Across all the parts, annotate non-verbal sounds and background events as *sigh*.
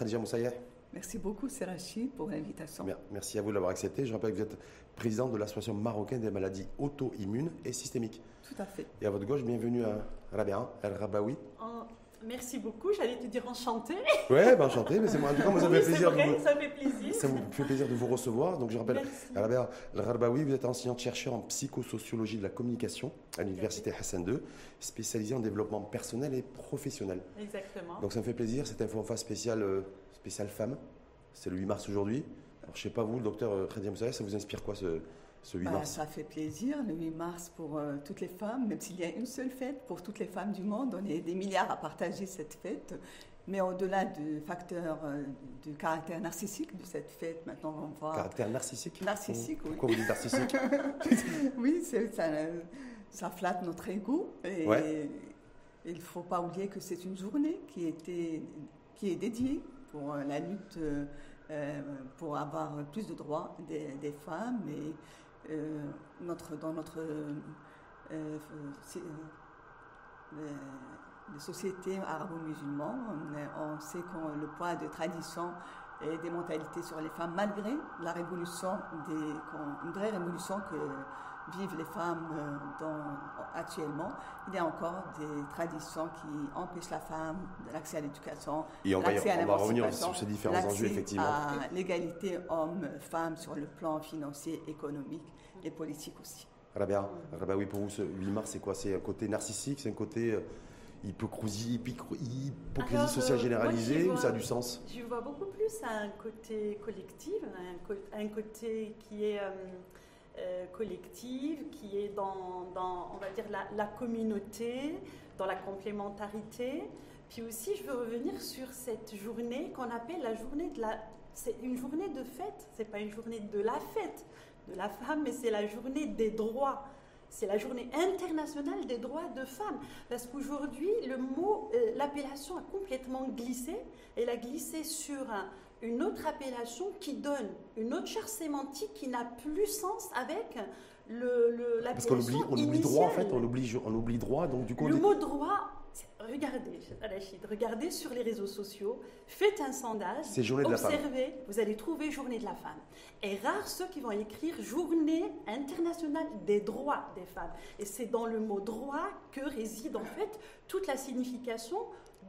Khadija Moussaïeh. Merci beaucoup, Rachid, pour l'invitation. Merci à vous de l'avoir accepté. Je rappelle que vous êtes présidente de l'Association marocaine des maladies auto-immunes et systémiques. Tout à fait. Et à votre gauche, bienvenue à Rabia El-Rabaoui. Merci beaucoup, j'allais te dire enchanté. Oui, ben enchanté, mais c'est moi. En tout cas, moi, ça, fait plaisir vrai, ça fait plaisir. Ça me fait plaisir de vous recevoir. Donc, je rappelle, Rabia El-Rabaoui, vous êtes enseignante-chercheur en psychosociologie de la communication à l'Université Hassan II, spécialisée en développement personnel et professionnel. Exactement. Donc, ça me fait plaisir, cette info en spéciale, euh, spéciale femme. C'est le 8 mars aujourd'hui. Alors, je ne sais pas vous, le docteur euh, Khadia Moussaïa, ça vous inspire quoi ce, ce 8 bah, mars Ça fait plaisir, le 8 mars pour euh, toutes les femmes, même s'il y a une seule fête pour toutes les femmes du monde. On est des milliards à partager cette fête. Mais au-delà du facteur euh, du caractère narcissique de cette fête, maintenant on voit. Caractère narcissique? Narcissique, oui. Pourquoi vous dites narcissique? *laughs* Oui, ça, ça, flatte notre ego. Et il ne faut pas oublier que c'est une journée qui, était, qui est dédiée pour la lutte euh, pour avoir plus de droits des, femmes. Et euh, notre, dans notre euh, les sociétés arabo-musulmanes, on, on, sait que le poids de tradition et des mentalités sur les femmes, malgré la révolution, des, une vraie révolution que vivent les femmes euh, dans, actuellement, il y a encore des traditions qui empêchent la femme de l'accès à l'éducation, et on va, on va revenir sur ces différents enjeux, effectivement. à l'égalité homme-femme sur le plan financier, économique et politique aussi. Rabia, Rabia oui, pour vous, ce 8 mars, c'est quoi? C'est un côté narcissique, c'est un côté euh, hypocrisie, hypocrisie sociale euh, généralisée ou ça a du sens? Je vois beaucoup plus un côté collectif, un, côté qui est euh, collective, qui est dans, dans on va dire, la, la, communauté, dans la complémentarité. Puis aussi, je veux revenir sur cette journée qu'on appelle la journée de la... C'est une journée de fête, c'est pas une journée de la fête de la femme, mais c'est la journée des droits. C'est la journée internationale des droits de femmes. Parce qu'aujourd'hui, le mot, euh, l'appellation a complètement glissé. Elle a glissé sur un, une autre appellation qui donne une autre charge sémantique qui n'a plus sens avec le, le Parce qu'on oublie, on oublie droit en fait, on oublie, on oublie droit, donc du coup... Le mot droit, regardez, regardez sur les réseaux sociaux, faites un sondage, observez, vous allez trouver Journée de la femme. Et rares ceux qui vont écrire Journée internationale des droits des femmes. Et c'est dans le mot droit que réside en fait toute la signification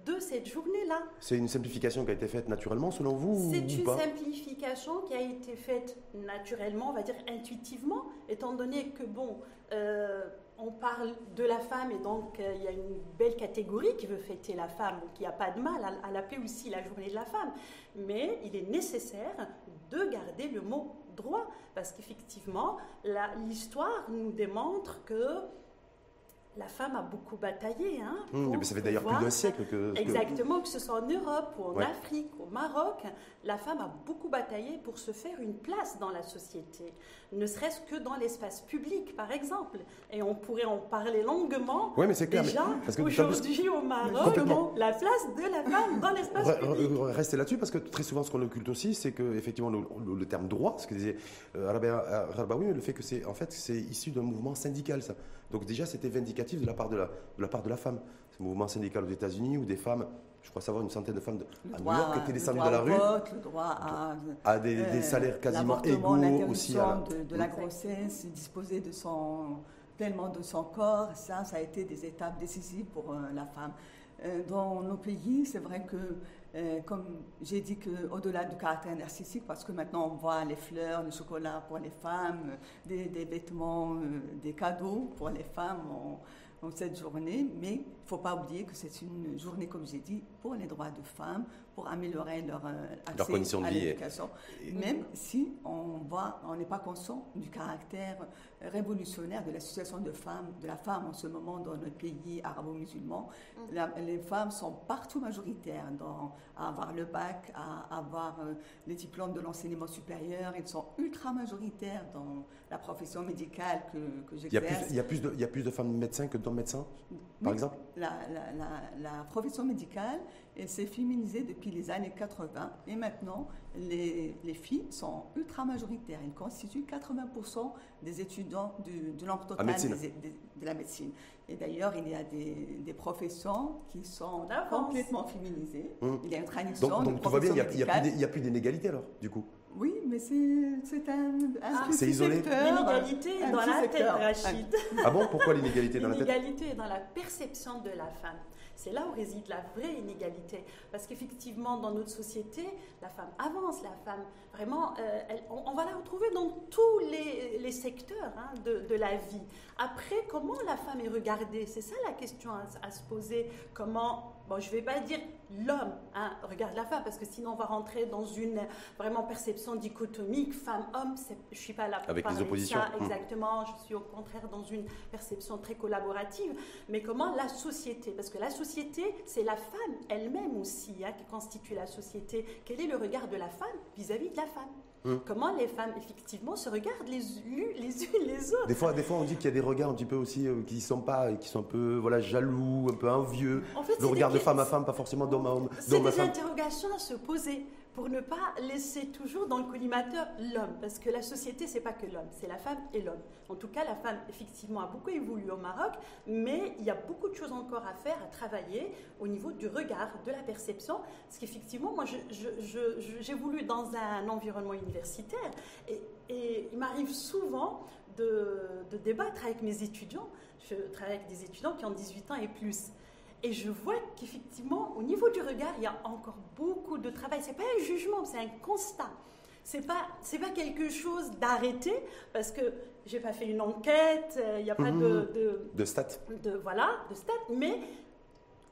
de cette journée-là. C'est une simplification qui a été faite naturellement selon vous C'est une simplification qui a été faite naturellement, on va dire intuitivement, étant donné que, bon, euh, on parle de la femme et donc euh, il y a une belle catégorie qui veut fêter la femme, qui n'a pas de mal à, à l'appeler aussi la journée de la femme. Mais il est nécessaire de garder le mot droit, parce qu'effectivement, l'histoire nous démontre que la femme a beaucoup bataillé. Hein, mmh, mais ça fait d'ailleurs plus d'un siècle que... Exactement, que ce soit en Europe ou en Afrique, au Maroc, la femme a beaucoup bataillé pour se faire une place dans la société, ne serait-ce que dans l'espace public, par exemple. Et on pourrait en parler longuement. Oui, mais c'est clair. Déjà, aujourd'hui au Maroc, la place de la femme dans l'espace public. Restez là-dessus, parce que très souvent, ce qu'on occulte aussi, c'est que effectivement le, terme droit, ce que disait euh, Rabaoui, le fait que c'est en fait c'est issu d'un mouvement syndical, ça. Donc déjà, c'était vindicatif de la part de la, de la, part de la femme. Ce mouvement syndical aux États-Unis où des femmes, je crois savoir une centaine de femmes de, à New York étaient descendues dans la rue, le droit à, des, euh, salaires quasiment égaux aussi. À de, de la grossesse, disposer de son pleinement de son corps, ça, ça a été des étapes décisives pour euh, la femme. Euh, dans nos pays, c'est vrai que euh, comme j'ai dit qu'au-delà du caractère narcissique, parce que maintenant on voit les fleurs, le chocolat pour les femmes, des, vêtements, euh, des cadeaux pour les femmes en, cette journée, mais faut pas oublier que c'est une journée, comme j'ai dit, pour les droits de femmes, pour améliorer leur euh, accès à l'éducation. Même si on voit, on n'est pas conscient du caractère révolutionnaire de la situation de femmes, de la femme en ce moment dans notre pays arabo-musulman. Mm. Les femmes sont partout majoritaires dans, à avoir le bac, à avoir euh, les diplômes de l'enseignement supérieur. Elles sont ultra majoritaires dans la profession médicale que, que j'exerce. Il, y a plus de, il y a plus de femmes médecins que d'hommes médecins, par exemple? La, la, la, profession médicale Elle s'est féminisée depuis les années 80 et maintenant, les, les filles sont ultra majoritaires. Elles constituent 80% des étudiants du, du nombre total médecine. des- des- de la médecine. Et d'ailleurs, il y a des, des professions qui sont complètement féminisées. Hum. Il y a une tradition Donc, de donc tout va bien, il n'y a plus d'inégalité alors, du coup? Oui, mais c'est c'est un, un Ah, petit c'est isolé. secteur. L'inégalité est dans la tête. Rachid. Ah bon? Pourquoi l'inégalité dans la tête? L'inégalité est dans la perception de la femme. C'est là où réside la vraie inégalité. Parce qu'effectivement, dans notre société, la femme avance, la femme, vraiment, euh, elle- on, on va la retrouver dans tous les, les secteurs hein, de, de la vie. Après, comment la femme est regardée? C'est ça la question à, à se poser. Comment, bon, je ne vais pas dire l'homme hein, regarde la femme, parce que sinon on va rentrer dans une vraiment perception dichotomique, femme-homme. Je ne suis pas là pour Avec les parler de oppositions. ça, Hmm. Exactement, je suis au contraire dans une perception très collaborative, mais comment la société, parce que la société, c'est la femme elle-même aussi hein, qui constitue la société. Quel est le regard de la femme vis-à-vis de la femme Hmm. Comment les femmes, effectivement, se regardent les, les unes les autres Des fois, des fois, on dit qu'il y a des regards un petit peu aussi euh, qui sont pas, qui sont un peu voilà jaloux, un peu envieux. En fait, Le regard des- de femme à femme, pas forcément d'homme à homme, C'est à des interrogations à se poser pour ne pas laisser toujours dans le collimateur l'homme, parce que la société, c'est pas que l'homme, c'est la femme et l'homme. En tout cas, la femme, effectivement, a beaucoup évolué au Maroc, mais il y a beaucoup de choses encore à faire, à travailler au niveau du regard, de la perception, parce qu'effectivement, moi, je- j'évolue dans un environnement universitaire, et, et il m'arrive souvent de, de débattre avec mes étudiants. Je travaille avec des étudiants qui ont 18 ans et plus. Et je vois qu'effectivement, au niveau du regard, il y a encore beaucoup de travail. C'est pas un jugement, c'est un constat. C'est pas, c'est pas quelque chose d'arrêté parce que j'ai pas fait une enquête, euh, il n'y a pas Mhm. de, de, De stats. de- voilà, de stats, mais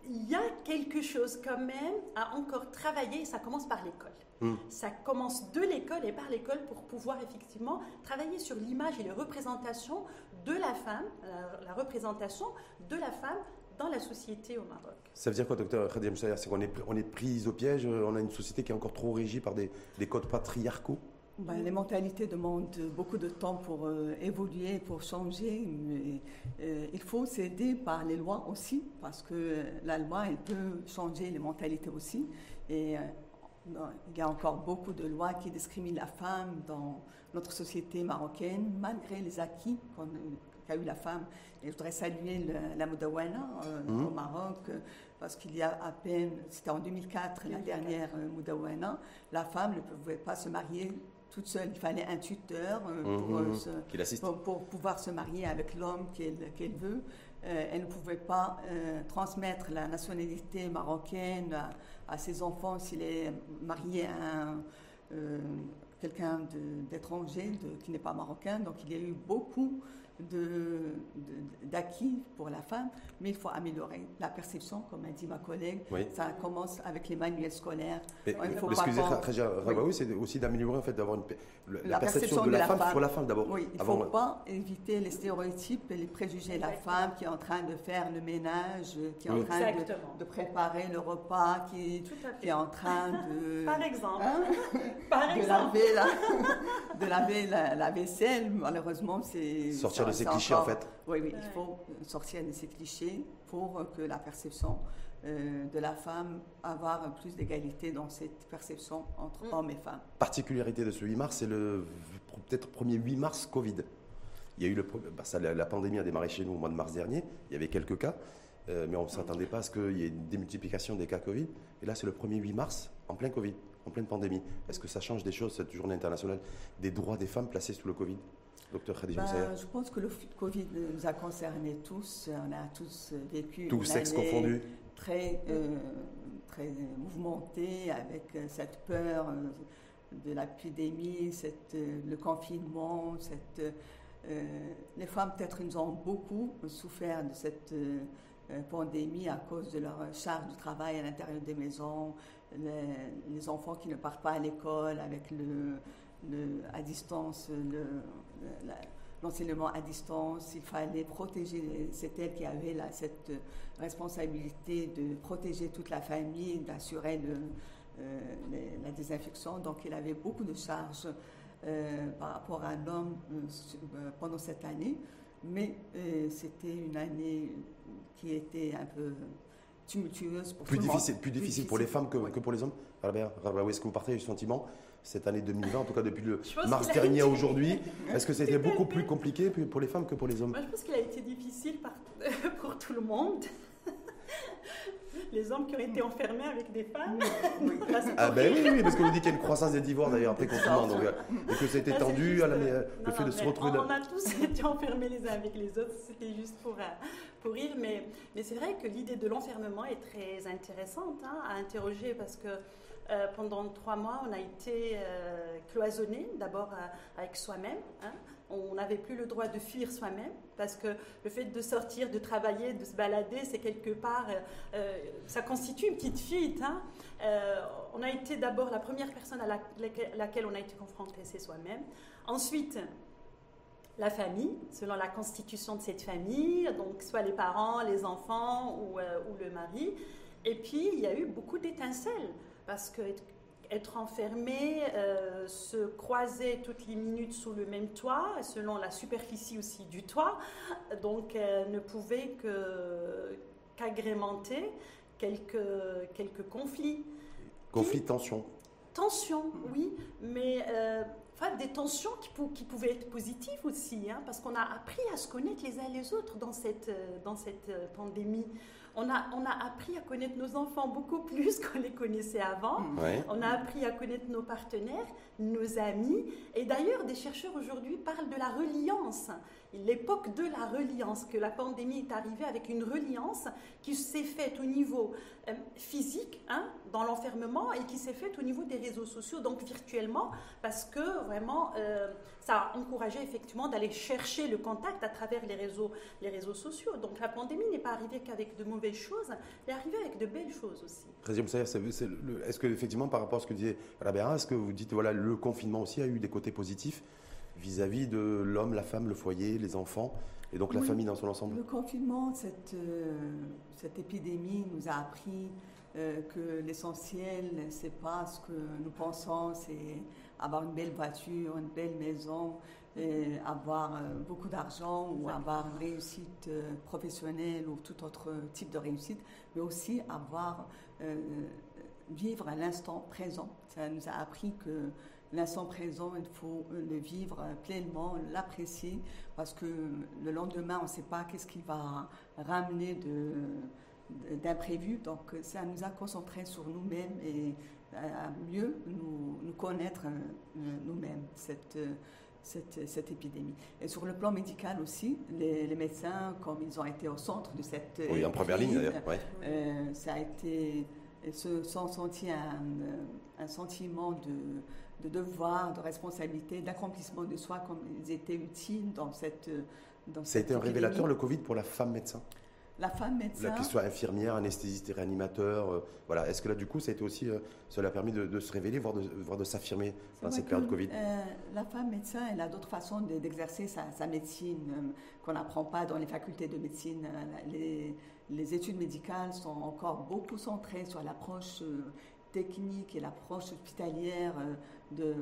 il y a quelque chose quand même à encore travailler. et Ça commence par l'école. Hmm. Ça commence de l'école et par l'école pour pouvoir effectivement travailler sur l'image et les représentations de la femme, la, la représentation de la femme dans la société au Maroc. Ça veut dire quoi, docteur Khadim Sayer C'est qu'on est, on est pris au piège, euh, on a une société qui est encore trop régie par des, des codes patriarcaux? Ben, les mentalités demandent beaucoup de temps pour euh, évoluer, pour changer. Mais, euh, il faut s'aider par les lois aussi, parce que la loi, elle peut changer les mentalités aussi. Et euh, il y a encore beaucoup de lois qui discriminent la femme dans notre société marocaine, malgré les acquis qu'on- qu'a eu la femme. Et je voudrais saluer le- la Moudawana euh, Mhm. au Maroc, euh, parce qu'il y a à peine, c'était en 2004, la 2004. dernière euh, Moudawana, la femme ne pouvait pas se marier toute seule. Il fallait un tuteur euh, pour, Mhm. euh, se- qui l'assistent. pour, pour pouvoir se marier avec l'homme qu'elle veut. Euh, elle ne pouvait pas euh, transmettre la nationalité marocaine à, à ses enfants s'il est marié à un, euh, quelqu'un d'étranger qui n'est pas marocain. Donc il y a eu beaucoup de- de- d'acquis pour la femme, mais il faut améliorer la perception, comme a dit ma collègue. Oui. Ça commence avec les manuels scolaires. Mais, il faut pas excusez, Rabaoui, c'est aussi d'améliorer en fait, d'avoir la, La perception, de la, femme, sur la femme d'abord. Oui, il ne Avant- faut pas éviter les stéréotypes et les préjugés. La Exactement. femme qui est en train de faire le ménage, qui est Oui. en train de, préparer le repas, qui, est en train *laughs* de, Par exemple. Hein? Par de exemple. laver, la, *laughs* de laver la, la vaisselle. Malheureusement, c'est... Sortir de ces clichés en fait. Oui, oui, il faut sortir de ces clichés pour que la perception euh, de la femme, avoir plus d'égalité dans cette perception entre Mm. hommes et femmes. Particularité de ce 8 mars, c'est le peut-être premier 8 mars Covid. Il y a eu le, bah, ça, la, la pandémie a démarré chez nous au mois de mars dernier. Il y avait quelques cas, euh, mais on ne s'attendait pas à ce qu'il y ait une démultiplication des cas Covid. Et là, c'est le premier 8 mars en plein Covid, en pleine pandémie. Est-ce que ça change des choses, cette journée internationale des droits des femmes placées sous le Covid? Docteur Khadija Moussaïa je pense que le Covid nous a concernés tous. On a tous vécu Tous une sexes confondus. très, euh, très mouvementée avec euh, cette peur euh, de l'épidémie, euh, le confinement. Cette, euh, les femmes, peut-être, nous ont beaucoup souffert de cette euh, pandémie à cause de leur charge de travail à l'intérieur des maisons, les, les enfants qui ne partent pas à l'école avec le, le- à distance, le- l'enseignement à distance. Il fallait protéger, c'est elle qui avait cette responsabilité de protéger toute la famille, d'assurer le- euh, les- la désinfection. Donc il avait beaucoup de charges euh, par rapport à l'homme euh, euh, pendant cette année. Mais euh, c'était une année qui était un peu tumultueuse pour plus tout difficile, monde. Plus difficile pour les femmes que, que pour les hommes où est-ce que vous partagez le sentiment? Cette année 2020, en tout cas depuis le mars dernier à été- aujourd'hui Est-ce que c'était beaucoup plus compliqué pour les femmes que pour les hommes Moi, je pense qu'il a été difficile par- *laughs* pour tout le monde. *laughs* Les hommes qui ont été enfermés avec des femmes. Là, *laughs* c'est Ah ben oui, oui, parce que vous dites qu'il y a une croissance des divorces d'ailleurs après confinement, donc, euh, et que c'était c'est tendu, juste, à la- euh, le non, fait de se retrouver on, dans- on a tous été enfermés les uns avec les autres, c'était juste pour, euh, pour rire. Mais, mais c'est vrai que l'idée de l'enfermement est très intéressante hein, à interroger parce que euh, pendant trois mois, on a été euh, cloisonnés, d'abord euh, avec soi-même. hein. On n'avait plus le droit de fuir soi-même parce que le fait de sortir, de travailler, de se balader, c'est quelque part, euh, ça constitue une petite fuite. hein. On a été d'abord la première personne à la- laquelle, on a été confronté, c'est soi-même. Ensuite, la famille, selon la constitution de cette famille, donc soit les parents, les enfants ou le mari. Et puis, il y a eu beaucoup d'étincelles parce que être- enfermé, euh, se croiser toutes les minutes sous le même toit, selon la superficie aussi du toit, donc euh, ne pouvait que qu'agrémenter quelques, quelques conflits. conflit de tension. Tensions, oui, mais euh, enfin, des tensions qui, pou- qui pouvaient être positives aussi, hein, parce qu'on a appris à se connaître les uns les autres dans cette, dans cette pandémie. On a, on a appris à connaître nos enfants beaucoup plus *laughs* qu'on les connaissait avant. Ouais. On a appris à connaître nos partenaires, nos amis. Et d'ailleurs, des chercheurs aujourd'hui parlent de la reliance. L'époque de la reliance, que la pandémie est arrivée avec une reliance qui s'est faite au niveau euh, physique, hein, dans l'enfermement, et qui s'est faite au niveau des réseaux sociaux, donc virtuellement, parce que vraiment, euh, ça a encouragé effectivement d'aller chercher le contact à travers les réseaux, les réseaux sociaux. Donc la pandémie n'est pas arrivée qu'avec de mauvaises choses, elle est arrivée avec de belles choses aussi. Est-ce que effectivement par rapport à ce que disait Rabia, est-ce que vous dites voilà le confinement aussi a eu des côtés positifs vis-à-vis de l'homme, la femme, le foyer, les enfants et donc la Oui. famille dans son ensemble Le confinement, cette, euh, cette épidémie nous a appris euh, que l'essentiel, c'est pas ce que nous pensons, c'est avoir une belle voiture, une belle maison, et avoir euh, beaucoup d'argent ou avoir une réussite euh, professionnelle ou tout autre type de réussite, mais aussi avoir euh, vivre à l'instant présent. Ça nous a appris que l'instant présent, il faut le vivre pleinement, l'apprécier, parce que le lendemain, on ne sait pas qu'est-ce qui va ramener de d'imprévu. Donc ça nous a concentrés sur nous-mêmes et à mieux nous, nous connaître euh, nous-mêmes, cette, euh, cette, cette, épidémie. Et sur le plan médical aussi, les, les, médecins, comme ils ont été au centre de cette Oui, en première ligne d'ailleurs. Ouais. Euh, ça a été, ils se sont sentis un, un sentiment de, de, devoir, de responsabilité, d'accomplissement de soi, comme ils étaient utiles dans cette. Dans ça a été un révélateur, le Covid, pour la femme médecin la femme médecin. Qu'elle soit infirmière, anesthésiste réanimateur. Euh, voilà. Est-ce que là, du coup, ça a été aussi, euh, cela a permis de, de, se révéler, voire de, voire de s'affirmer dans cette période Covid? euh, La femme médecin, elle a d'autres façons d'exercer sa, sa, médecine euh, qu'on n'apprend pas dans les facultés de médecine. Euh, Les, les, études médicales sont encore beaucoup centrées sur l'approche euh, technique et l'approche hospitalière euh, de,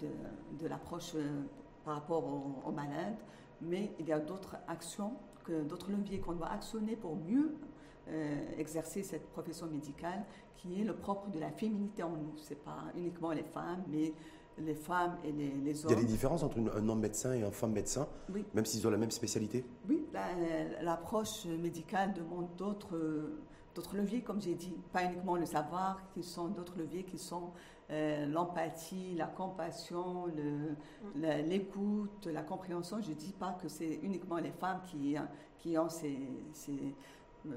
de, de l'approche par rapport aux, aux malades. Mais il y a d'autres actions d'autres leviers qu'on doit actionner pour mieux euh, exercer cette profession médicale qui est le propre de la féminité en nous. Ce n'est pas uniquement les femmes, mais les femmes et les, les hommes. Il y a des différences entre une, un homme médecin et un femme médecin, oui. même s'ils ont la même spécialité? Oui, l'approche la, médicale demande d'autres d'autres leviers, comme j'ai dit, pas uniquement le savoir, qui sont d'autres leviers qui sont euh, l'empathie, la compassion, l'écoute, la, la, compréhension. Je ne dis pas que c'est uniquement les femmes qui, qui ont ces, ces,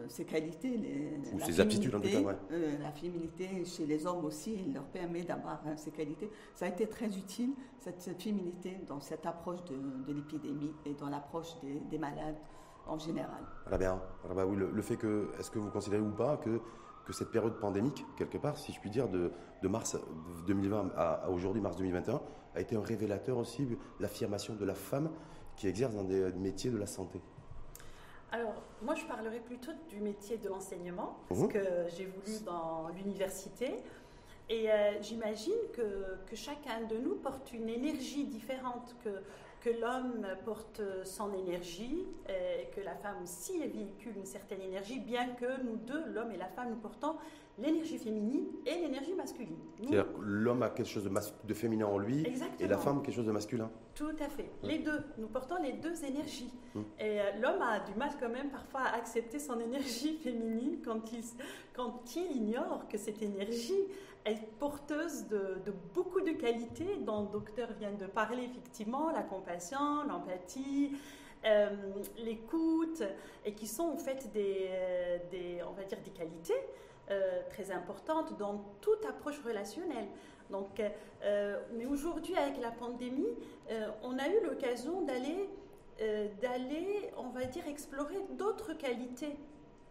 ces qualités. Les, Ou ces aptitudes en tout cas, ouais. euh, la féminité chez les hommes aussi, il leur permet d'avoir euh, ces qualités. Ça a été très utile, cette, cette féminité, dans cette approche de, de l'épidémie et dans l'approche des, des malades en général. Ah bien, ah bah oui, le, le, fait que, est-ce que vous considérez ou pas que, que cette période pandémique, quelque part, si je puis dire, de, de mars 2020 à, à aujourd'hui, mars 2021, a été un révélateur aussi de l'affirmation de la femme qui exerce dans des métiers de la santé alors, moi, je parlerai plutôt du métier de l'enseignement, parce mmh. que j'ai voulu dans l'université. Et euh, j'imagine que, que, chacun de nous porte une énergie différente, que, que l'homme porte son énergie et que la femme aussi véhicule une certaine énergie, bien que nous deux, l'homme et la femme, nous portons l'énergie féminine et l'énergie masculine. C'est-à-dire que l'homme a quelque chose de, de féminin en lui et la femme quelque chose de masculin. Tout à fait. Les deux. Nous portons les deux énergies. Hum. Et euh, l'homme a du mal quand même parfois à accepter son *laughs* énergie féminine quand il, quand il ignore que cette énergie est porteuse de, beaucoup de qualités dont le docteur vient de parler, effectivement, la compassion, l'empathie, euh, l'écoute, et qui sont en fait des, on va dire des qualités euh, très importante dans toute approche relationnelle. Donc, euh, mais aujourd'hui, avec la pandémie, on a eu l'occasion d'aller, d'aller, on va dire, explorer d'autres qualités,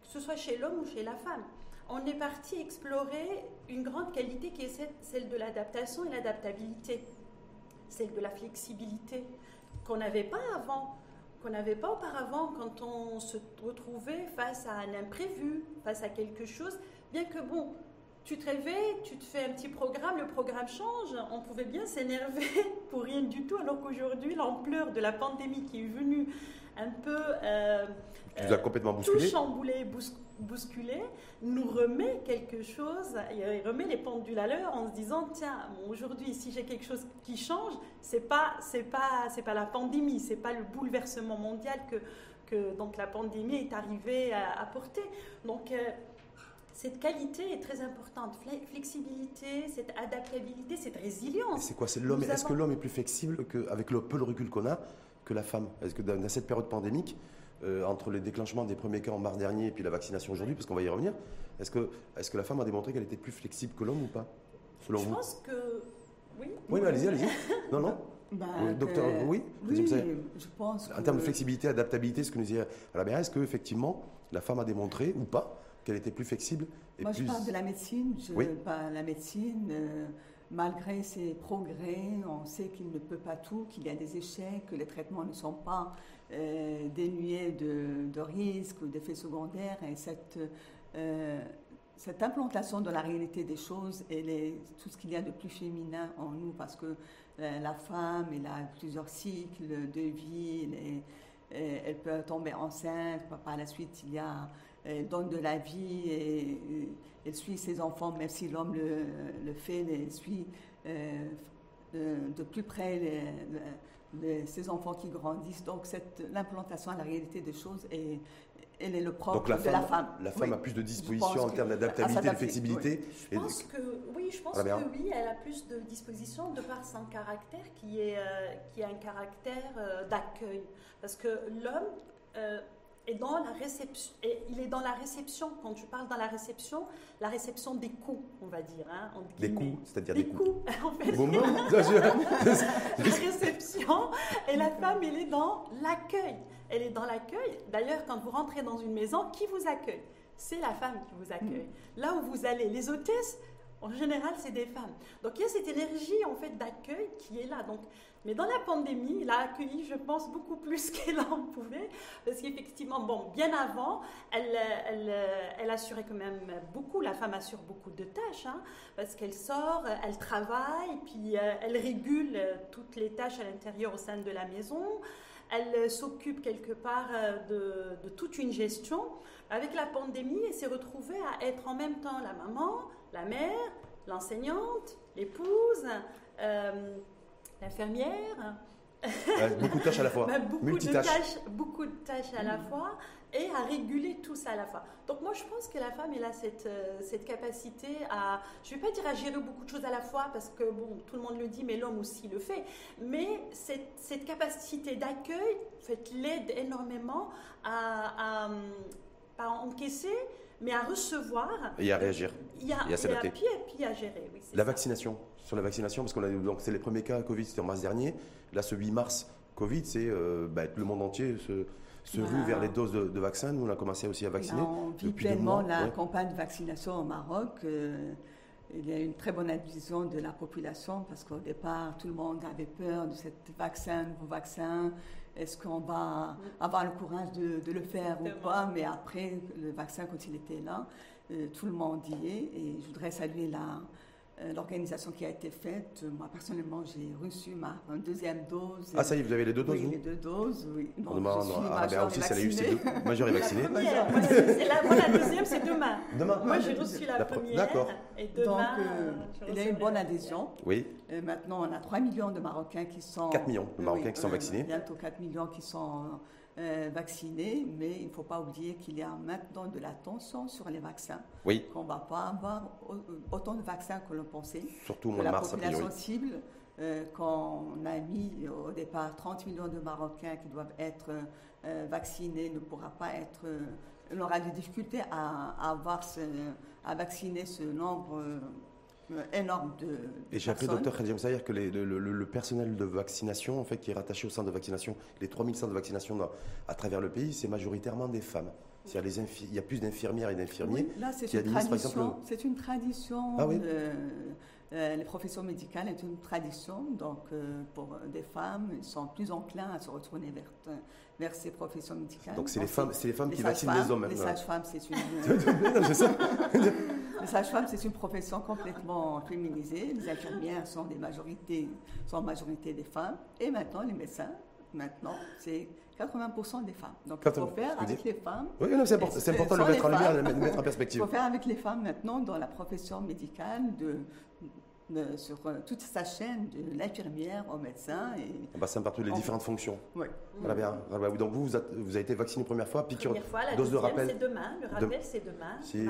que ce soit chez l'homme ou chez la femme. On est parti explorer une grande qualité qui est celle de l'adaptation et l'adaptabilité, celle de la flexibilité qu'on n'avait pas avant qu'on n'avait pas auparavant quand on se retrouvait face à un imprévu, face à quelque chose. Bien que bon, tu te réveilles, tu te fais un petit programme, le programme change, on pouvait bien s'énerver *laughs* pour rien du tout, alors qu'aujourd'hui, l'ampleur de la pandémie qui est venue un peu... Euh, euh complètement bousculé. Tout chamboulé, bousculé, nous remet quelque chose, il remet les pendules à l'heure en se disant, tiens, aujourd'hui, si j'ai quelque chose qui change, c'est pas, c'est pas, c'est pas la pandémie, c'est pas le bouleversement mondial que, que donc la pandémie est arrivée à apporter. Donc, euh, cette qualité est très importante. Flexibilité, cette adaptabilité, cette résilience. C'est quoi C'est l'homme. Est-ce que l'homme est plus flexible avec le peu de recul qu'on a que la femme? Est-ce que dans cette période pandémique, euh, entre le déclenchement des premiers cas en mars dernier et puis la vaccination aujourd'hui, parce qu'on va y revenir, est-ce que, est que la femme a démontré qu'elle était plus flexible que l'homme ou pas selon Je pense que oui. Oui, mais allez-y, allez-y. Non, non. *laughs* Bah, docteur, oui, oui je pense. En termes de flexibilité, adaptabilité, ce que nous disait est-ce que effectivement la femme a démontré ou pas qu'elle était plus flexible et Moi, je parle de la médecine. Je, la médecine, euh, malgré ses progrès, on sait qu'il ne peut pas tout, qu'il y a des échecs, que les traitements ne sont pas euh, dénués de, de, risques ou d'effets secondaires. Et cette, euh, implantation dans la réalité des choses et tout ce qu'il y a de plus féminin en nous, parce que la, femme, elle a plusieurs cycles de vie, elle peut tomber enceinte, par la suite, il y a elle donne de la vie et, elle suit ses enfants, même si l'homme le, fait, elle suit euh, de, plus près ses enfants qui grandissent. Donc l'implantation à la réalité des choses est, elle est le propre Donc la de femme, la femme. La femme a plus de dispositions en termes d'adaptabilité et de flexibilité. Je pense que oui, je pense que oui, elle a plus de dispositions de par son caractère qui est euh, qui a un caractère euh, d'accueil. Parce que l'homme et dans la réception, et il est dans la réception, quand tu parles dans la réception, la réception des coups, on va dire. Hein, des coups, c'est-à-dire des, coups. *laughs* en fait. *laughs* *laughs* la réception, et la femme, elle est dans l'accueil. Elle est dans l'accueil. D'ailleurs, quand vous rentrez dans une maison, qui vous accueille? C'est la femme qui vous accueille. Mm. Là où vous allez, les hôtesses, en général, c'est des femmes. Donc il y a cette énergie en fait d'accueil qui est là. Donc, mais dans la pandémie, elle a accueilli, je pense, beaucoup plus *laughs* qu'elle en pouvait, parce qu'effectivement, bon, bien avant, elle, elle, elle, assurait quand même beaucoup. La femme assure beaucoup de tâches, hein, parce qu'elle sort, elle travaille, puis euh, elle régule toutes les tâches à l'intérieur au sein de la maison. Elle s'occupe quelque part euh, de, toute une gestion. Avec la pandémie, elle s'est retrouvée à être en même temps la maman, la mère, l'enseignante, l'épouse, euh, l'infirmière. beaucoup de tâches à la fois. *laughs* beaucoup, de tâches, beaucoup de tâches à la fois et à réguler tout ça à la fois. Donc moi je pense que la femme elle a cette, euh, cette capacité à, je ne vais pas dire à gérer beaucoup de choses à la fois parce que bon tout le monde le dit mais l'homme aussi le fait, mais cette, cette capacité d'accueil fait l'aide énormément à, à, à encaisser mais à recevoir. Et à réagir. Il y a, et à s'adapter. Et puis à gérer, oui, La vaccination, sur la vaccination, parce qu'on a donc c'est les premiers cas Covid, c'était en mars dernier. Là, ce 8 mars, Covid, c'est euh, bah, le monde entier se, se rue vers les doses de, vaccins. Nous, on a commencé aussi à vacciner. on vit pleinement la campagne de vaccination au Maroc. Euh, il y a une très bonne adhésion de la population parce qu'au départ, tout le monde avait peur de ce vaccin, nouveau vaccin. Est-ce qu'on va avoir le courage de, le faire ou pas? Mais après, le vaccin, quand il était là, euh, tout le monde y est. Et je voudrais saluer la, euh, l'organisation qui a été faite. Moi, personnellement, j'ai reçu ma deuxième dose. Ah, ça y est, vous avez les deux doses Oui, les deux doses, oui. Donc, on demande, ah, ben aussi, elle a eu ses deux. Majeur est vacciné. *laughs* La première, moi, la, moi, la deuxième, c'est demain. Demain Moi, j'ai reçu la, la première. D'accord. Et demain. Donc, euh, il y a une bonne adhésion. Oui. Et maintenant, on a 3 millions de Marocains qui sont. 4 millions de Marocains oui, qui sont euh, vaccinés. Bientôt 4 millions qui sont euh, vaccinés, mais il ne faut pas oublier qu'il y a maintenant de la tension sur les vaccins. Oui. Qu'on ne va pas avoir autant de vaccins que l'on pensait. Surtout au mois de mars, La population cible, euh, qu'on a mis au départ 30 millions de Marocains qui doivent être euh, vaccinés, ne pourra pas être. Euh, on aura des difficultés à, à avoir ce, à vacciner ce nombre énorme de, Et j'ai appris, docteur Khadim Sayer, que les, le, le, le, personnel de vaccination, en fait, qui est rattaché au centre de vaccination, les 3000 centres de vaccination dans, à travers le pays, c'est majoritairement des femmes. Il y, a il y a plus d'infirmières et d'infirmiers oui, là, qui une tradition, exemple... C'est une tradition. Euh, les professions médicales est une tradition, donc euh, pour des femmes, ils sont plus enclins à se retourner vers, vers ces professions médicales. Donc c'est les femmes, c'est les femmes les qui vaccinent les hommes. Les sages-femmes, c'est une. *laughs* *laughs* les sages-femmes, c'est une profession complètement féminisée. Les infirmières sont des majorités, sont en majorité des femmes, et maintenant les médecins. Maintenant, c'est 80% des femmes. Donc, il faut faire avec les femmes. Oui, c'est important, c'est important de le mettre en lumière, de le mettre en perspective. *laughs* Il faut faire avec les femmes maintenant dans la profession médicale, de, de, sur euh, toute sa chaîne, de l'infirmière au médecin. Et en passant par toutes les différentes fonctions. Oui. Voilà bien. Donc, vous, vous, avez été vacciné première fois, piqûre, première fois, la dose de rappel. C'est demain, le rappel, c'est demain. C'est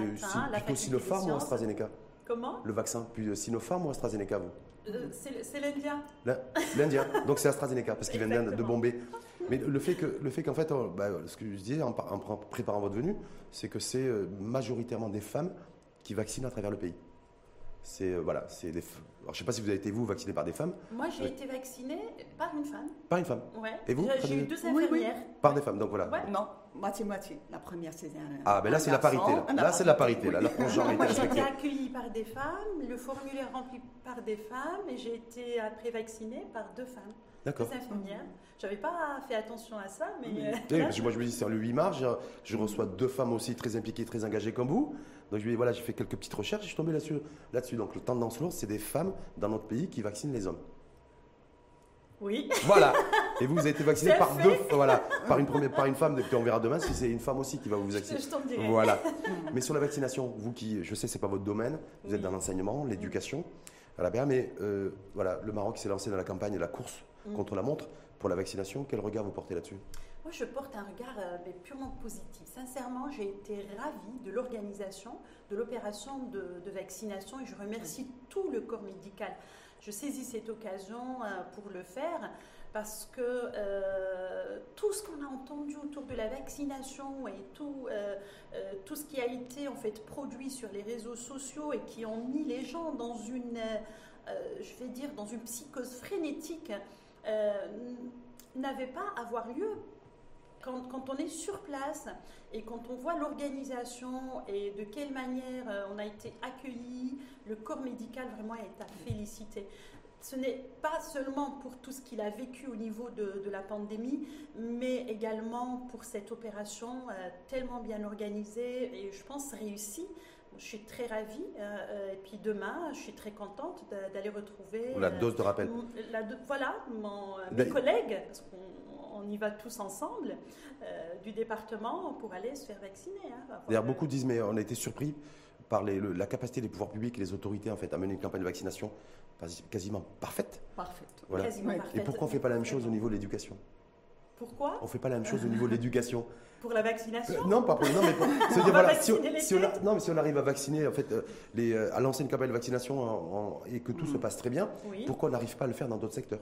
plutôt Sinopharm ou AstraZeneca? Comment? Le vaccin, plus Sinopharm ou AstraZeneca, vous? Euh, C'est l'Indien. L'Indien. Donc, c'est AstraZeneca, parce qu'il vient de Bombay. Mais le fait que, le fait qu'en fait, euh, bah, ce que je disais en, en préparant votre venue, c'est que c'est euh, majoritairement des femmes qui vaccinent à travers le pays. C'est euh, voilà, c'est des. Alors, je sais pas si vous avez été vous vacciné par des femmes. Moi, j'ai été vaccinée par une femme. Par une femme. Ouais. Et vous J'ai eu deux infirmières. Oui, oui. Par des femmes, donc voilà. Ouais. Non, moitié moitié. La première, c'est un. Ah, ben là, c'est la parité. Là, là c'est la parité. Là, la genre Moi, j'ai été accueillie par des femmes, le formulaire rempli par des femmes, et j'ai été après vaccinée par deux femmes. D'accord. Deux infirmières. J'avais pas fait attention à ça, mais. Oui, oui *laughs* parce que moi, je me dis, c'est le 8 mars, je, je reçois deux femmes aussi très impliquées, très engagées comme vous. Donc je lui voilà, j'ai fait quelques petites recherches et je suis tombé là-dessus. Donc le tendance lourde, c'est des femmes dans notre pays qui vaccinent les hommes. Oui. Voilà. *laughs* Et vous, vous avez été vacciné par deux, voilà, par une première, par une femme. Et puis on verra demain si c'est une femme aussi qui va vous vacciner. Je, je. Voilà. *laughs* Mais sur la vaccination, vous qui, je sais, c'est pas votre domaine, vous êtes dans l'enseignement, l'éducation, voilà, bien, mais euh, voilà, le Maroc s'est lancé dans la campagne de la course. Contre la montre pour la vaccination. Quel regard vous portez là-dessus? Moi, je porte un regard euh, purement positif. Sincèrement, j'ai été ravie de l'organisation de l'opération de, vaccination et je remercie tout le corps médical. Je saisis cette occasion euh, pour le faire parce que euh, tout ce qu'on a entendu autour de la vaccination et tout, tout ce qui a été en fait produit sur les réseaux sociaux et qui ont mis les gens dans une, je vais dire, dans une psychose frénétique, n'avait pas à avoir lieu quand, on est sur place et quand on voit l'organisation et de quelle manière euh, on a été accueilli, le corps médical vraiment est à féliciter. Ce n'est pas seulement pour tout ce qu'il a vécu au niveau de, la pandémie, mais également pour cette opération euh, tellement bien organisée et je pense réussie. Je suis très ravie. Euh, et puis demain, je suis très contente d'aller retrouver. La dose de rappel. La voilà, mon, mes collègues, parce qu'on on y va tous ensemble euh, du département pour aller se faire vacciner. Hein, D'ailleurs, beaucoup disent, mais on a été surpris par la capacité des pouvoirs publics et les autorités en fait, à mener une campagne de vaccination quasiment parfaite. Parfaite. Et pourquoi on ne fait pas la même chose au niveau de l'éducation? Pourquoi? On ne fait pas la même chose au niveau de l'éducation. Pour la vaccination euh, Non, pas pour. Non, mais pour, *laughs* si, on, non, mais si on arrive à vacciner, en fait, euh, les, à lancer une campagne de vaccination et que tout se mm. passe très bien, pourquoi on n'arrive pas à le faire dans d'autres secteurs?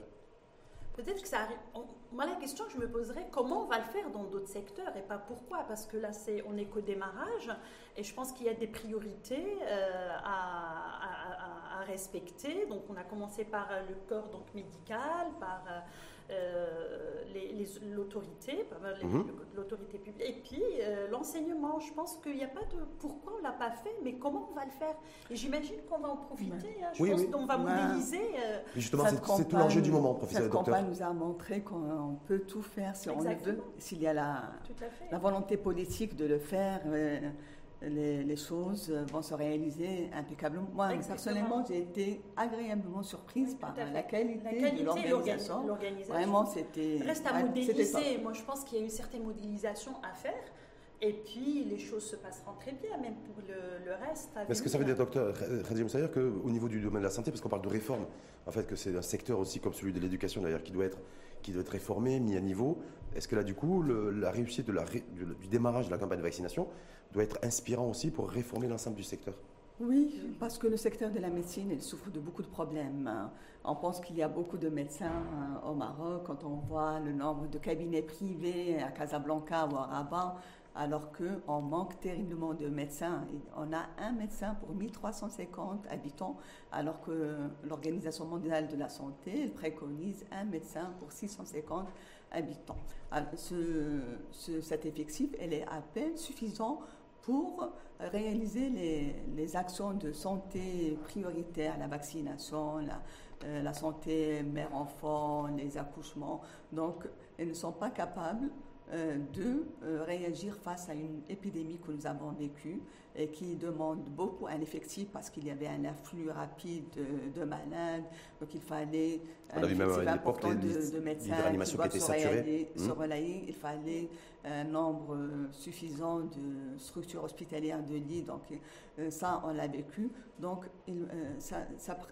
Peut-être que ça arrive. Moi, la question que je me poserais, comment on va le faire dans d'autres secteurs et pas pourquoi? Parce que là, c'est, on n'est qu'au démarrage et je pense qu'il y a des priorités euh, à, respecter. Donc, on a commencé par le corps donc, médical, par. Euh, l'autorité, mhm. l'autorité publique, et puis euh, l'enseignement. Je pense qu'il n'y a pas de pourquoi on l'a pas fait, mais comment on va le faire? Et j'imagine qu'on va en profiter. Hein. Je pense qu'on va modéliser. Euh, justement, c'est tout l'enjeu du moment, professeur Cette campagne nous a montré qu'on peut tout faire si on le veut, s'il y a la, la volonté politique de le faire. Les, choses vont se réaliser impeccablement. Moi, personnellement, j'ai été agréablement surprise par la qualité, de l'organisation. Vraiment, c'était. Reste à modéliser. Moi, je pense qu'il y a une certaine modélisation à faire. Et puis, les choses se passeront très bien, même pour le, reste. Est-ce que ça veut dire, docteur Khadim dire qu'au niveau du domaine de la santé, parce qu'on parle de réforme, en fait, que c'est un secteur aussi comme celui de l'éducation, d'ailleurs, qui doit être qui doit être réformé, mis à niveau. Est-ce que là, du coup, la réussite du démarrage de la campagne de vaccination doit être inspirant aussi pour réformer l'ensemble du secteur? Oui, parce que le secteur de la médecine il souffre de beaucoup de problèmes. On pense qu'il y a beaucoup de médecins euh, au Maroc quand on voit le nombre de cabinets privés à Casablanca ou à Rabat alors qu'on manque terriblement de médecins. On a un médecin pour 1350 habitants, alors que l'Organisation mondiale de la santé préconise un médecin pour 650 habitants. Ah, cet effectif, elle est à peine suffisant pour réaliser les, actions de santé prioritaires, la vaccination, la, euh, la santé mère-enfant, les accouchements. Donc, elles ne sont pas capables de euh, réagir face à une épidémie que nous avons vécue et qui demande beaucoup un effectif parce qu'il y avait un afflux rapide de, malades, donc il fallait un effectif important de, de, médecins qui doivent se, mmh. relayer, il fallait un nombre suffisant de structures hospitalières de lits, donc euh, ça on l'a vécu. Donc ça,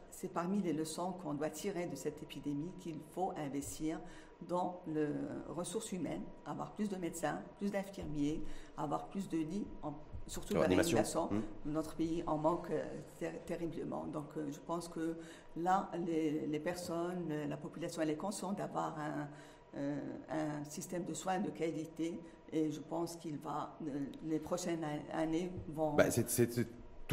c'est parmi les leçons qu'on doit tirer de cette épidémie qu'il faut investir dans les ressources humaines, avoir plus de médecins, plus d'infirmiers, avoir plus de lits, surtout dans l'animation. Mmh. Notre pays en manque euh, terriblement. Donc euh, je pense que là, les, personnes, la population, elle est consciente d'avoir un, euh, un système de soins de qualité et je pense qu'il va, les prochaines années vont... Bah,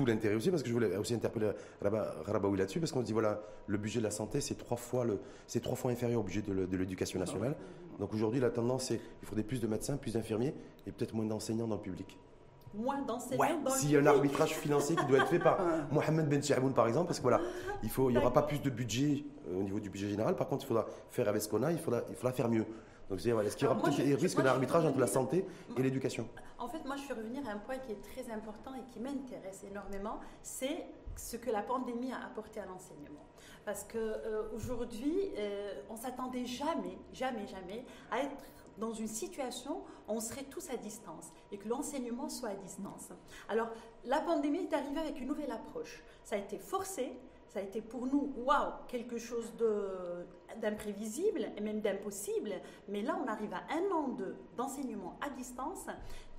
tout l'intérêt aussi, parce que je voulais aussi interpeller Rabaoui là-dessus, parce qu'on dit voilà, le budget de la santé, c'est trois fois, le, c'est trois fois inférieur au budget de l'éducation nationale. Donc aujourd'hui, la tendance, c'est qu'il faudrait plus de médecins, plus d'infirmiers, et peut-être moins d'enseignants dans le public. Moins d'enseignants dans S'il y a un arbitrage financier qui doit être fait par *laughs* Mohamed Ben Chaboun, par exemple, parce que voilà, il n'y aura pas plus de budget euh, au niveau du budget général. Par contre, il faudra faire avec ce qu'on a, il faudra, il faudra faire mieux. Donc, est-ce qu'il y des risques d'arbitrage entre la santé et l'éducation En fait, moi, je suis revenir à un point qui est très important et qui m'intéresse énormément, c'est ce que la pandémie a apporté à l'enseignement. Parce qu'aujourd'hui, euh, euh, on s'attendait jamais, jamais, jamais à être dans une situation où on serait tous à distance et que l'enseignement soit à distance. Alors, la pandémie est arrivée avec une nouvelle approche. Ça a été forcé, ça a été pour nous, waouh, quelque chose d'imprévisible et même d'impossible. Mais là, on arrive à un an d'enseignement à distance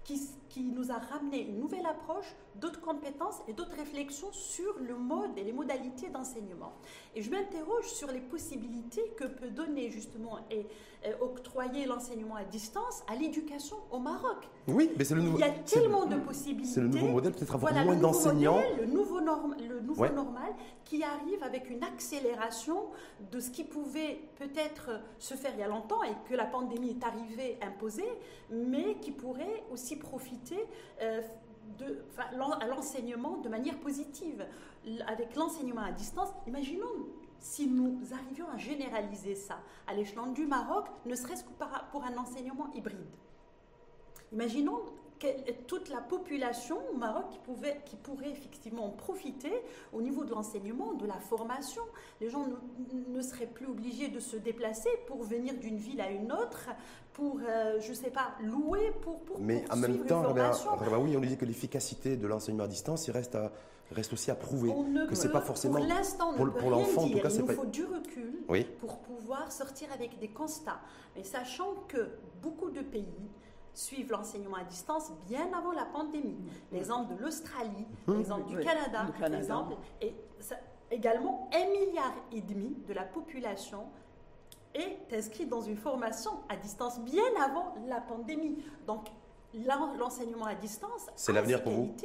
qui, qui, nous a ramené une nouvelle approche, d'autres compétences et d'autres réflexions sur le mode et les modalités d'enseignement. Et je m'interroge sur les possibilités que peut donner justement et, octroyer l'enseignement à distance à l'éducation au Maroc. Oui, mais c'est le nouveau. Il y a tellement de possibilités. C'est le nouveau modèle, peut-être avoir moins d'enseignants. Le nouveau, norme, le nouveau normal qui arrive avec une accélération de ce qui pouvait peut-être se faire il y a longtemps et que la pandémie est arrivée imposer, mais qui pourrait aussi profiter. Euh, de, à l'enseignement de manière positive. Avec l'enseignement à distance, imaginons si nous arrivions à généraliser ça à l'échelon du Maroc, ne serait-ce que pour un enseignement hybride. Imaginons toute la population au Maroc qui, pouvait, qui pourrait effectivement profiter au niveau de l'enseignement, de la formation. Les gens ne, seraient plus obligés de se déplacer pour venir d'une ville à une autre, pour, euh, je ne sais pas, louer, pour, pour Mais en même temps, oui, on dit que l'efficacité de l'enseignement à distance, il reste à, reste aussi à prouver que c'est pas forcément pour l'instant pour, pour l'enfant en tout cas il nous faut du recul pour pouvoir sortir avec des constats. Mais sachant que beaucoup de pays suivent l'enseignement à distance bien avant la pandémie. L'exemple de l'Australie, hum. l'exemple du Canada, l'exemple et également un milliard et demi de la population est inscrit dans une formation à distance bien avant la pandémie. Donc l'enseignement à distance, c'est l'avenir pour vous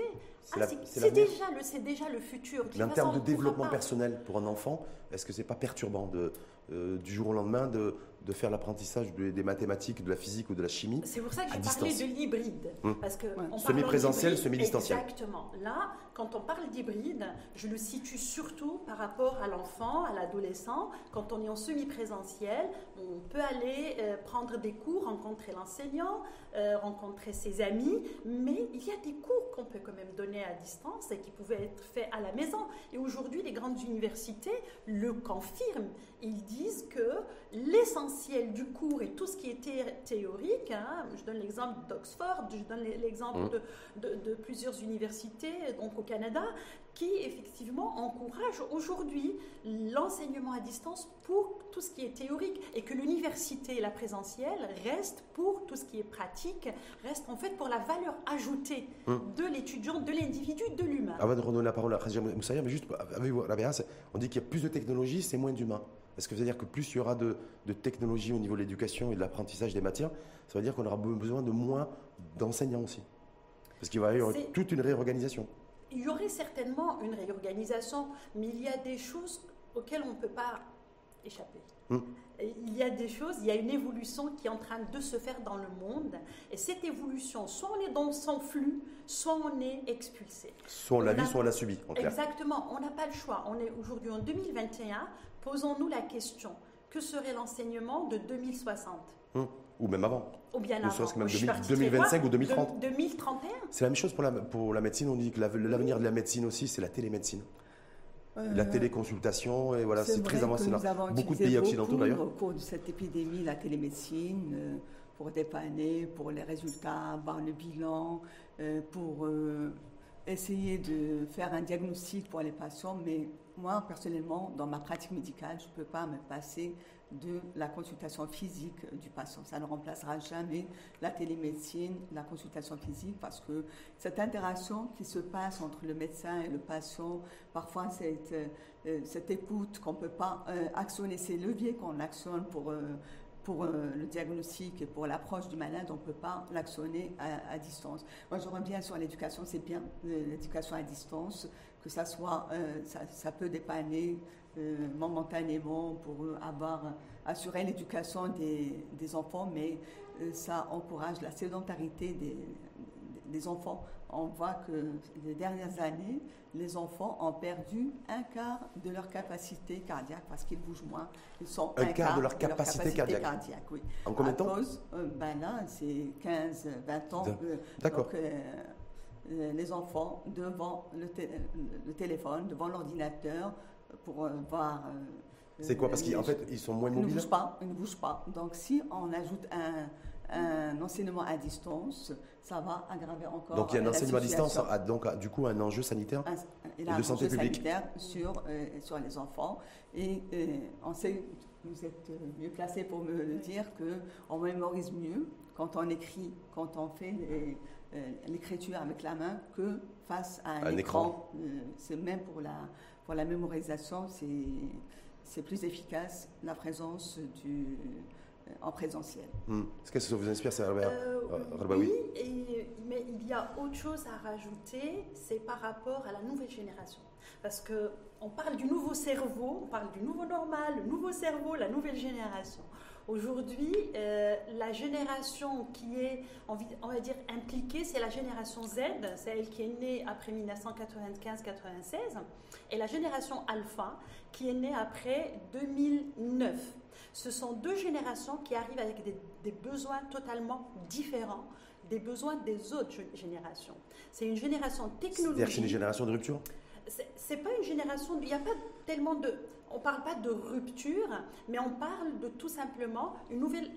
ah, C'est déjà, le, déjà le futur. Mais en termes de développement personnel pour un enfant, est-ce que c'est pas perturbant de, euh, du jour au lendemain de, de faire l'apprentissage des mathématiques, de la physique ou de la chimie. C'est pour ça que j'ai parlé de l'hybride. Hum. Parce que Semi-présentiel, semi-distanciel. Exactement. Là, quand on parle d'hybride, je le situe surtout par rapport à l'enfant, à l'adolescent. Quand on est en semi-présentiel, on peut aller euh, prendre des cours, rencontrer l'enseignant, euh, rencontrer ses amis, mais il y a des cours qu'on peut quand même donner à distance et qui pouvaient être faits à la maison. Et aujourd'hui, les grandes universités le confirment. Ils disent que l'essentiel du cours et tout ce qui est théorique, hein, je donne l'exemple d'Oxford, je donne l'exemple mmh. de, de, plusieurs universités donc au Canada, qui effectivement encouragent aujourd'hui l'enseignement à distance pour tout ce qui est théorique et que l'université et la présentielle restent pour tout ce qui est pratique, restent en fait pour la valeur ajoutée mmh. de l'étudiant, de l'individu, de l'humain. Avant de redonner la parole à Khadija Moussaya, mais juste avec vous, on dit qu'il y a plus de technologie, c'est moins d'humain. Est-ce que ça veut dire que plus il y aura de, de technologie au niveau de l'éducation et de l'apprentissage des matières, ça veut dire qu'on aura besoin de moins d'enseignants aussi? Parce qu'il va y avoir toute une réorganisation. Il y aurait certainement une réorganisation, mais il y a des choses auxquelles on ne peut pas échapper. Hum. Il y a des choses, il y a une évolution qui est en train de se faire dans le monde. Et cette évolution, soit on est dans son flux, soit on est expulsé. Soit on l'a vu, soit on l'a subi. Exactement, on n'a pas le choix. On est aujourd'hui en 2021. Posons-nous la question que serait l'enseignement de 2060 hum. Ou même avant. Ou bien avant. Que même 2025 ou 2030. 2031. C'est la même chose pour la, pour la médecine. On dit que l'avenir de la médecine aussi, c'est la télémédecine. la euh, téléconsultation, et voilà, c'est très avancé dans beaucoup de pays occidentaux d'ailleurs. Au cours de cette épidémie, la télémédecine, euh, pour dépanner, pour les résultats, avoir le bilan, euh, pour essayer de faire un diagnostic pour les patients, mais moi, personnellement, dans ma pratique médicale, je ne peux pas me passer de la consultation physique du patient. Ça ne remplacera jamais la télémédecine, la consultation physique, parce que cette interaction qui se passe entre le médecin et le patient, parfois cette, euh, cette écoute qu'on ne peut pas euh, actionner, ces leviers qu'on actionne pour... Euh, pour le diagnostic et pour l'approche du malade, on ne peut pas l'actionner à, distance. Moi, je reviens sur l'éducation, c'est bien l'éducation à distance, que ça soit, ça, ça, peut dépanner euh, momentanément pour avoir assuré l'éducation des, des, enfants, mais euh, ça encourage la sédentarité des, des, enfants. On voit que les dernières années, les enfants ont perdu un quart de leur capacité cardiaque parce qu'ils bougent moins. Ils sont un, quart, de leur capacité, cardiaque. oui. En combien de temps cause, euh, ben là, c'est 15, 20 ans. D'accord. les enfants devant le, le téléphone, devant l'ordinateur, pour euh, voir. Euh, c'est quoi? Parce qu'en fait, ils sont moins mobiles Ils ne bougent pas. Ils ne bougent pas. Donc, si on ajoute un, un enseignement à distance, ça va aggraver encore. Donc il y a un enseignement à distance, a donc du coup un enjeu sanitaire et de santé publique sur, euh, sur les enfants. Et on sait, vous êtes mieux placé pour me le dire, qu'on mémorise mieux quand on écrit, quand on fait l'écriture avec la main que face à un, écran. C'est même pour la pour la mémorisation, c'est plus efficace la présence du, en présentiel. Hmm. Est-ce que ça vous inspire, ça, euh, Oui, mais il y a autre chose à rajouter, c'est par rapport à la nouvelle génération. Parce qu'on parle du nouveau cerveau, on parle du nouveau normal, le nouveau cerveau, la nouvelle génération. Aujourd'hui, euh, la génération qui est, on va dire, impliquée, c'est la génération Z, c'est elle qui est née après 1995-96, et la génération Alpha, qui est née après 2009. Ce sont deux générations qui arrivent avec des, besoins totalement différents des besoins des autres générations. C'est une génération technologique. C'est-à-dire c'est une génération de rupture? C'est pas une génération. Il n'y a pas tellement de on ne parle pas de rupture, mais on parle de tout simplement une nouvelle,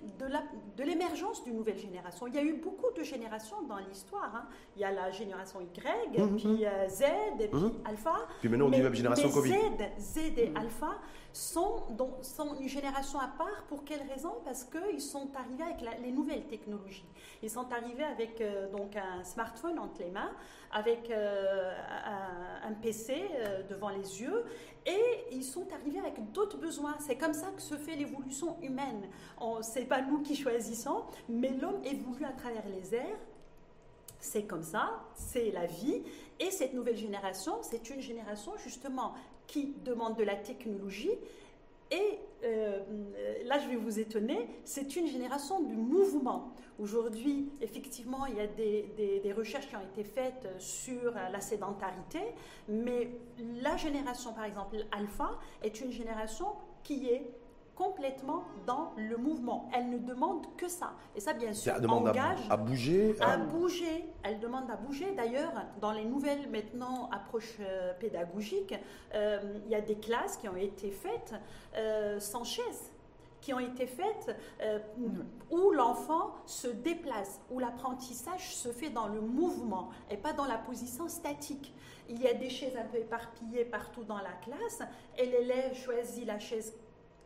de l'émergence d'une nouvelle génération. Il y a eu beaucoup de générations dans l'histoire. Hein. Il y a la génération Y, mhm. puis euh, Z, et puis mhm. Alpha. Puis maintenant, on dit même génération Covid. Z, Z et mhm. Alpha sont, sont, une génération à part. Pour quelle raison? Parce qu'ils sont arrivés avec les nouvelles technologies. Ils sont arrivés avec euh, donc un smartphone entre les mains, avec euh, un, PC devant les yeux, et ils sont arrivés avec d'autres besoins. C'est comme ça que se fait l'évolution humaine. Ce n'est pas nous qui choisissons, mais l'homme évolue à travers les airs. C'est comme ça, c'est la vie. Et cette nouvelle génération, c'est une génération justement qui demande de la technologie. Et euh, là je vais vous étonner, c'est une génération du mouvement. Aujourd'hui, effectivement, il y a des, des, recherches qui ont été faites sur la sédentarité, mais la génération, par exemple, alpha, est une génération qui est complètement dans le mouvement. Elle ne demande que ça. Et ça, bien sûr, elle demande engage à, bouger. À... bouger. Elle demande à bouger. D'ailleurs, dans les nouvelles maintenant approches euh, pédagogiques, euh, il y a des classes qui ont été faites euh, sans chaise qui ont été faites où l'enfant se déplace, où l'apprentissage se fait dans le mouvement et pas dans la position statique. Il y a des chaises un peu éparpillées partout dans la classe et l'élève choisit la chaise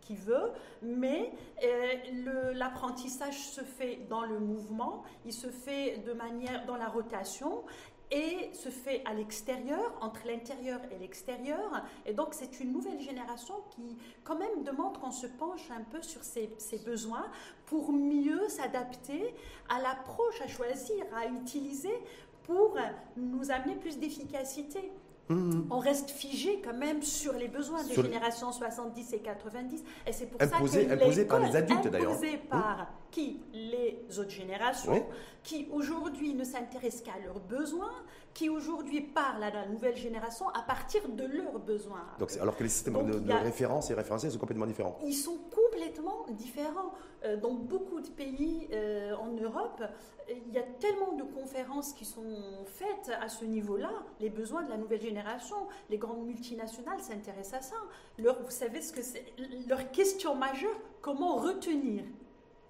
qui veut, mais euh, l'apprentissage se fait dans le mouvement, il se fait de manière dans la rotation et se fait à l'extérieur, entre l'intérieur et l'extérieur. Et donc c'est une nouvelle génération qui quand même demande qu'on se penche un peu sur ses, ses besoins pour mieux s'adapter à l'approche à choisir, à utiliser pour nous amener plus d'efficacité. On reste figé quand même sur les besoins des générations 70 et 90. Et c'est pour imposé, ça que imposé par les adultes d'ailleurs. Imposé par qui? Les autres générations, qui aujourd'hui ne s'intéressent qu'à leurs besoins, qui aujourd'hui parlent à la nouvelle génération à partir de leurs besoins. Donc, alors que les systèmes de, référence et référentiels sont complètement différents. Ils sont complètement différents. Euh, dans beaucoup de pays euh, en Europe, il y a tellement de conférences qui sont faites à ce niveau-là, les besoins de la nouvelle génération. Les grandes multinationales s'intéressent à ça. Leur, vous savez ce que c'est? Leur question majeure, comment retenir?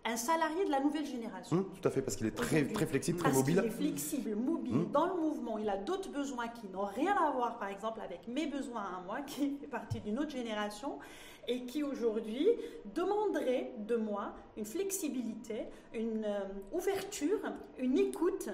Un salarié de la nouvelle génération. Hum, tout à fait, parce qu'il est très, très flexible, très parce mobile. Il est flexible, mobile, hum. dans le mouvement. Il a d'autres besoins qui n'ont rien à voir, par exemple, avec mes besoins à moi, qui fait partie d'une autre génération et qui aujourd'hui demanderait de moi une flexibilité, une euh, ouverture, une écoute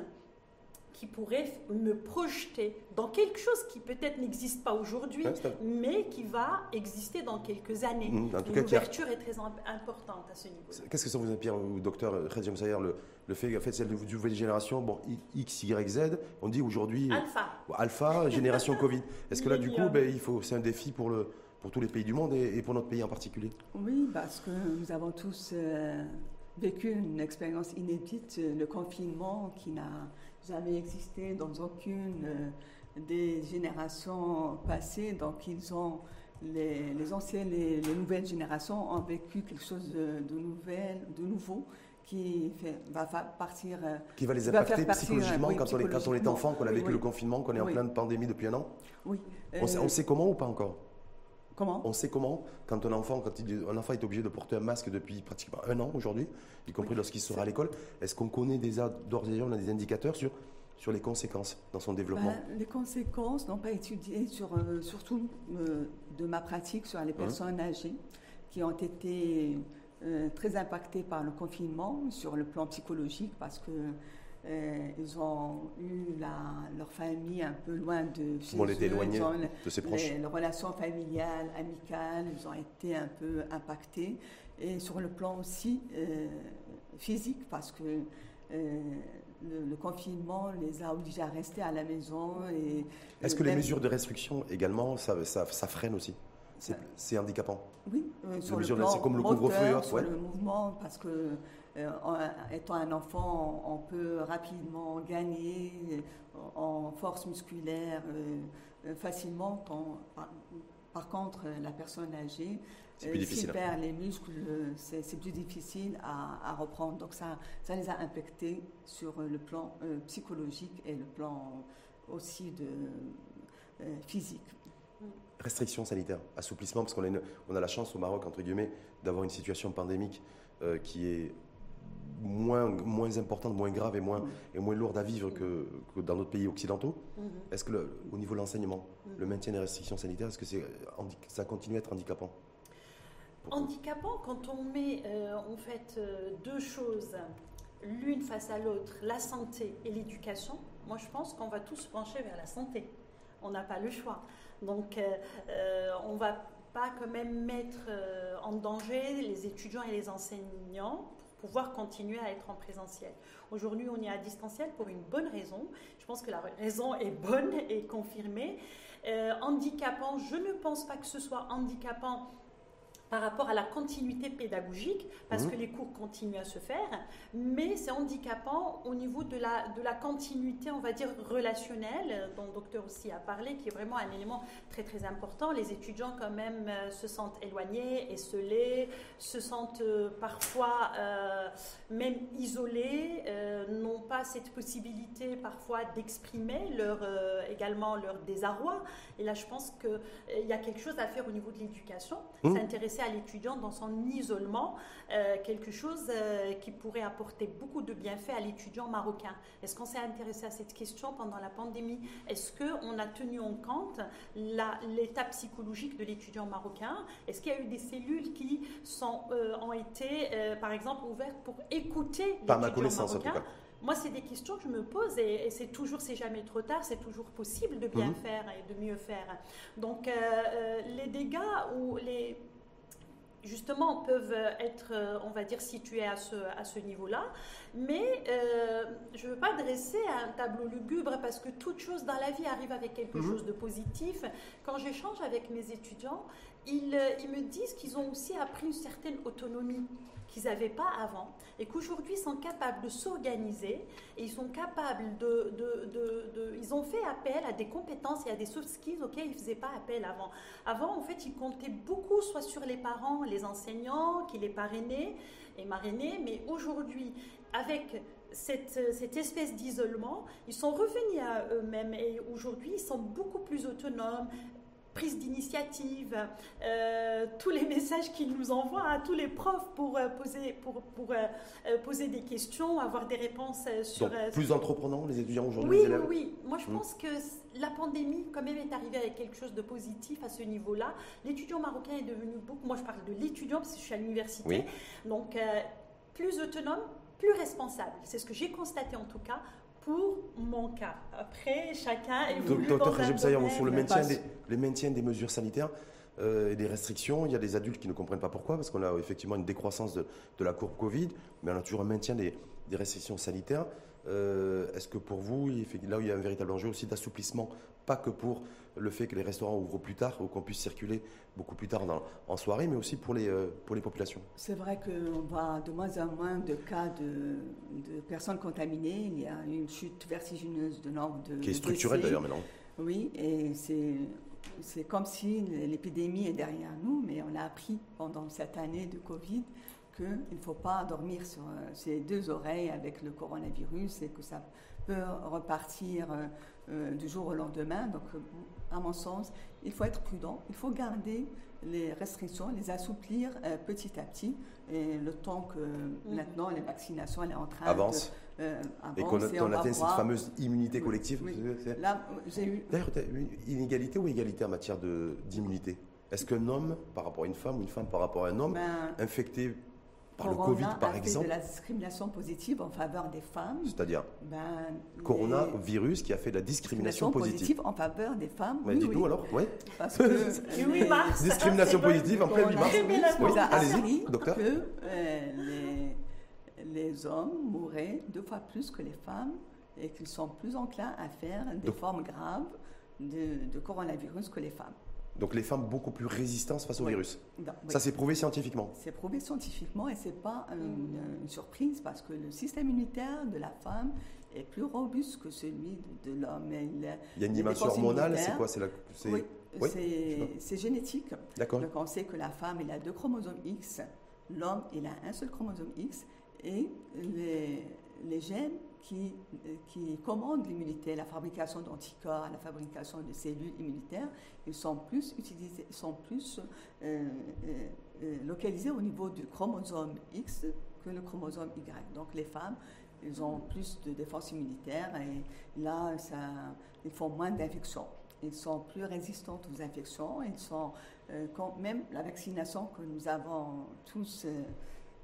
qui pourrait me projeter dans quelque chose qui peut-être n'existe pas aujourd'hui, mais qui va exister dans quelques années. Mmh, L'ouverture est très importante à ce niveau. Qu'est-ce que ça vous inspire, docteur Redium Sayer, le, le fait, en fait, celle de nouvelle génération, bon, X, Y, Z, on dit aujourd'hui... Alpha. Alpha, génération *laughs* Covid. Est-ce que là, du coup, ben, il faut, c'est un défi pour le pour tous les pays du monde et, pour notre pays en particulier? Oui, parce que nous avons tous euh, vécu une expérience inédite, le confinement qui n'a jamais existé dans aucune euh, des générations passées. Donc, ils ont, les, les anciennes et les nouvelles générations ont vécu quelque chose de, de, nouvelle, de nouveau qui va partir. Euh, qui va les impacter psychologiquement, quand, on est, quand on est enfant, qu'on a vécu le confinement, qu'on est en pleine pandémie depuis un an? Oui. on, sait, on sait comment ou pas encore? Comment On sait comment, quand un enfant, quand un enfant est obligé de porter un masque depuis pratiquement un an aujourd'hui, y compris lorsqu'il sera à l'école, est-ce qu'on connaît déjà, d'ores et déjà, on a des indicateurs sur, sur les conséquences dans son développement ben, Les conséquences n'ont pas étudié, sur, euh, surtout euh, de ma pratique sur les hein personnes âgées qui ont été euh, très impactées par le confinement sur le plan psychologique parce que euh, ils ont eu leur famille un peu loin de chez eux. de ses proches. Les, relations familiales, amicales, ils ont été un peu impactés. Et sur le plan aussi euh, physique, parce que euh, le, confinement les a obligés à rester à la maison. Est-ce que les mesures de restriction également, ça, freine aussi? C'est handicapant? Oui, sur le plan comme le couvre-feu. Sur le mouvement, parce que euh, étant un enfant, on peut rapidement gagner en force musculaire euh, facilement. par, contre, la personne âgée, euh, s'il perd les muscles, c'est plus difficile à, reprendre. Donc ça, ça les a impactés sur le plan psychologique et le plan aussi de, physique. Restrictions sanitaires, assouplissement, parce qu'on a, on a la chance au Maroc, entre guillemets, d'avoir une situation pandémique qui est moins, moins importante, moins grave et moins, et moins lourde à vivre que, dans d'autres pays occidentaux. Mm-hmm. Est-ce que au niveau de l'enseignement, mm-hmm. le maintien des restrictions sanitaires, est-ce que c'est, ça continue à être handicapant? Handicapant quand on met euh, en fait euh, deux choses l'une face à l'autre, la santé et l'éducation, moi je pense qu'on va tous pencher vers la santé. On n'a pas le choix. Donc euh, on va pas quand même mettre en danger les étudiants et les enseignants pouvoir continuer à être en présentiel. Aujourd'hui, on est à distanciel pour une bonne raison. Je pense que la raison est bonne et confirmée. Euh, handicapant, je ne pense pas que ce soit handicapant par rapport à la continuité pédagogique, parce Mhm. que les cours continuent à se faire, mais c'est handicapant au niveau de la, de la continuité, on va dire, relationnelle, dont le docteur aussi a parlé, qui est vraiment un élément très très important. Les étudiants quand même euh, se sentent éloignés, esselés, se sentent euh, parfois euh, même isolés, n'ont pas cette possibilité parfois d'exprimer leur, également leur désarroi. Et là, je pense qu'il y a quelque chose à faire au niveau de l'éducation, Mhm. s'intéresser à l'étudiant dans son isolement, euh, quelque chose euh, qui pourrait apporter beaucoup de bienfaits à l'étudiant marocain. Est-ce qu'on s'est intéressé à cette question pendant la pandémie? Est-ce qu'on a tenu en compte l'état psychologique de l'étudiant marocain? Est-ce qu'il y a eu des cellules qui sont, euh, ont été, par exemple, ouvertes pour écouter l'étudiant marocain? moi, c'est des questions que je me pose et, et c'est toujours, c'est jamais trop tard, c'est toujours possible de bien Mhm. faire et de mieux faire. Donc, euh, les dégâts ou les justement peuvent être, euh, on va dire, situés à ce, à ce niveau-là. Mais euh, je ne veux pas dresser un tableau lugubre parce que toute chose dans la vie arrive avec quelque Mhm. chose de positif. Quand j'échange avec mes étudiants, ils, euh, ils me disent qu'ils ont aussi appris une certaine autonomie qu'ils n'avaient pas avant et qu'aujourd'hui sont capables de s'organiser et ils sont capables de, de- de- Ils ont fait appel à des compétences et à des soft skills auxquels ils ne faisaient pas appel avant. Avant, en fait, ils comptaient beaucoup soit sur les parents, les enseignants, qui les parrainaient et marrainaient, mais aujourd'hui, avec cette, cette espèce d'isolement, ils sont revenus à eux-mêmes et aujourd'hui, ils sont beaucoup plus autonomes prise d'initiative, euh, tous les messages qu'ils nous envoient à tous les profs pour, euh, poser, pour, pour, euh, poser des questions, avoir des réponses sur... Donc, plus entreprenants, les étudiants aujourd'hui, oui, les oui, élèves oui. Moi, je Mm. pense que la pandémie, quand même, est arrivée avec quelque chose de positif à ce niveau-là. L'étudiant marocain est devenu beaucoup. Moi, je parle de l'étudiant parce que je suis à l'université. Oui. Donc, plus autonome, plus responsable. C'est ce que j'ai constaté en tout cas pour mon cas. Après, chacun est Do- Docteur sur le maintien, des, le maintien des mesures sanitaires euh, et des restrictions, il y a des adultes qui ne comprennent pas pourquoi, parce qu'on a effectivement une décroissance de, de la courbe Covid, mais on a toujours un maintien des, des restrictions sanitaires. Euh, Est-ce que pour vous, il fait- là où il y a un véritable enjeu aussi d'assouplissement, pas que pour le fait que les restaurants ouvrent plus tard ou qu'on puisse circuler beaucoup plus tard dans- en soirée, mais aussi pour les, euh, pour les populations C'est vrai qu'on voit de moins en moins de cas de, de personnes contaminées. Il y a une chute vertigineuse de nombre de Qui est structurelle d'ailleurs maintenant. Oui, et c'est, c'est comme si l'épidémie est derrière nous, mais on a appris pendant cette année de Covid qu'il ne faut pas dormir sur euh, ses deux oreilles avec le coronavirus et que ça peut repartir euh, euh, du jour au lendemain. Donc, euh, à mon sens, il faut être prudent, il faut garder les restrictions, les assouplir euh, petit à petit. Et le temps que maintenant la vaccination elle est en train Avance. de euh, Et avance qu'on et qu'on on va atteint cette fameuse immunité collective. oui. Là, j'ai eu D'ailleurs, inégalité ou égalité en matière de- d'immunité? Est-ce qu'un homme par rapport à une femme ou une femme par rapport à un homme ben, infecté par le Corona Covid, a par fait exemple, de la discrimination positive en faveur des femmes. c'est-à-dire Ben, coronavirus qui a fait de la discrimination positive. en faveur des femmes. Bah, oui, Dites-nous oui. alors, ouais. Parce que Du 8 les- mars. Discrimination positive en plein 8 mars. Oui, vous a allez-y, docteur. que euh, les, les hommes mourraient deux fois plus que les femmes et qu'ils sont plus enclins à faire des Donc- formes graves de, de coronavirus que les femmes. Donc les femmes beaucoup plus résistantes face au Oui. virus. Oui. Ça, c'est prouvé scientifiquement. C'est prouvé scientifiquement et ce n'est pas une, une surprise parce que le système immunitaire de la femme est plus robuste que celui de, de l'homme. Il- y a une dimension hormonale, c'est quoi? C'est la... Oui, c'est- génétique. D'accord. Donc on sait que la femme il a deux chromosomes X, l'homme il a un seul chromosome X et les, les gènes qui, qui commandent l'immunité, la fabrication d'anticorps, la fabrication de cellules immunitaires, ils sont plus utilisés, sont plus euh, euh, euh, localisés au niveau du chromosome X que le chromosome Y. Donc les femmes, ils ont plus de défense immunitaire et là, ça, ils font moins d'infections. Ils sont plus résistantes aux infections. Ils sont, euh, même la vaccination que nous avons tous euh,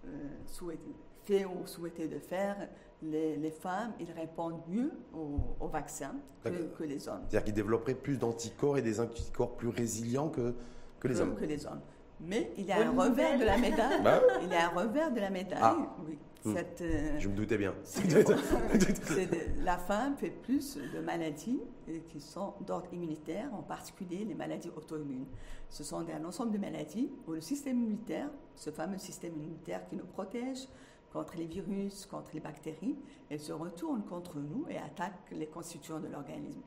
euh, souhaité, fait ou souhaité de faire, les, les femmes, ils répondent mieux au, au vaccin que, les hommes. C'est-à-dire qu'ils développeraient plus d'anticorps et des anticorps plus résilients que, que les que, hommes. que les hommes. Mais il y a Bonne un revers de la médaille. *laughs* Bah il y a un revers de la médaille. Ah. Oui. Hmm. Cette, euh, Je me doutais bien. *laughs* *laughs* c'est de- la femme fait plus de maladies qui sont d'ordre immunitaire, en particulier les maladies auto-immunes. Ce sont des- un ensemble de maladies où le système immunitaire, ce fameux système immunitaire qui nous protège contre les virus, contre les bactéries, elle se retourne contre nous et attaque les constituants de l'organisme.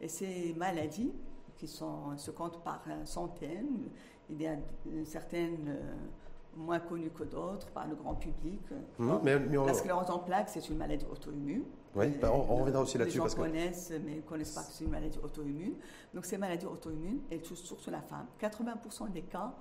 Et ces maladies, qui sont, se comptent par centaines, il y a certaines euh, moins connues que d'autres par le grand public. Mhm, mais- mais on- La sclérose en plaques, c'est une maladie auto-immune. Oui, bah, on- on reviendra aussi les là-dessus gens parce que- connaissent, mais ne connaissent pas que c'est une maladie auto-immune. Donc ces maladies auto-immunes, elles touchent surtout la femme. 80% des cas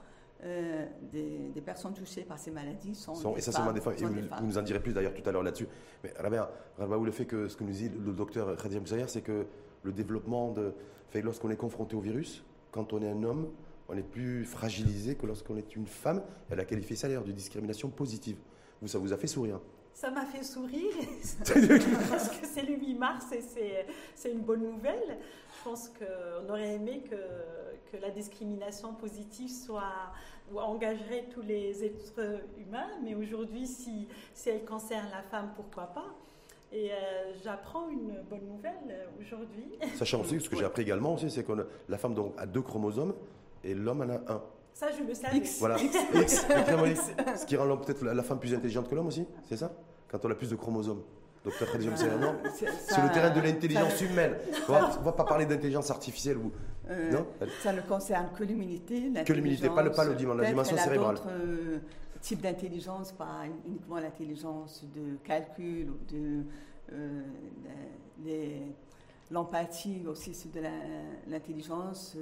euh, des, des personnes touchées par ces maladies sont, sont des essentiellement femmes, des femmes. Et vous, des vous femmes. nous en direz plus d'ailleurs tout à l'heure là-dessus. Mais Rabia, Rabaou, le fait que ce que nous dit le docteur Khadia Moussaïr, c'est que le développement de. Fait, lorsqu'on est confronté au virus, quand on est un homme, on est plus fragilisé que lorsqu'on est une femme. Elle a qualifié ça d'ailleurs de discrimination positive. Vous, ça vous a fait sourire? Ça m'a fait sourire *laughs* *laughs* parce que c'est le 8 mars et c'est- c'est une bonne nouvelle. Je pense qu'on aurait aimé que, que la discrimination positive soit ou engagerait tous les êtres humains, mais aujourd'hui, si, si elle concerne la femme, pourquoi pas? Et euh, j'apprends une bonne nouvelle euh, aujourd'hui. Sachant aussi, ce que j'ai appris également aussi, c'est que la femme donc, a deux chromosomes et l'homme en a un. Ça, je le savais. X. Voilà. *laughs* X. Ce qui rend l'homme peut-être la la femme plus intelligente que l'homme aussi, c'est ça? Quand on a plus de chromosomes. Docteur non C'est- ça- le terrain de l'intelligence ça- humaine. On on va pas parler d'intelligence artificielle ou Euh, non Ça ne concerne que l'immunité. Que l'immunité, pas le- pas le dimension- la dimension cérébrale. d'autres euh, types d'intelligence, pas uniquement l'intelligence de calcul ou de euh, les- l'empathie aussi, c'est de la- l'intelligence.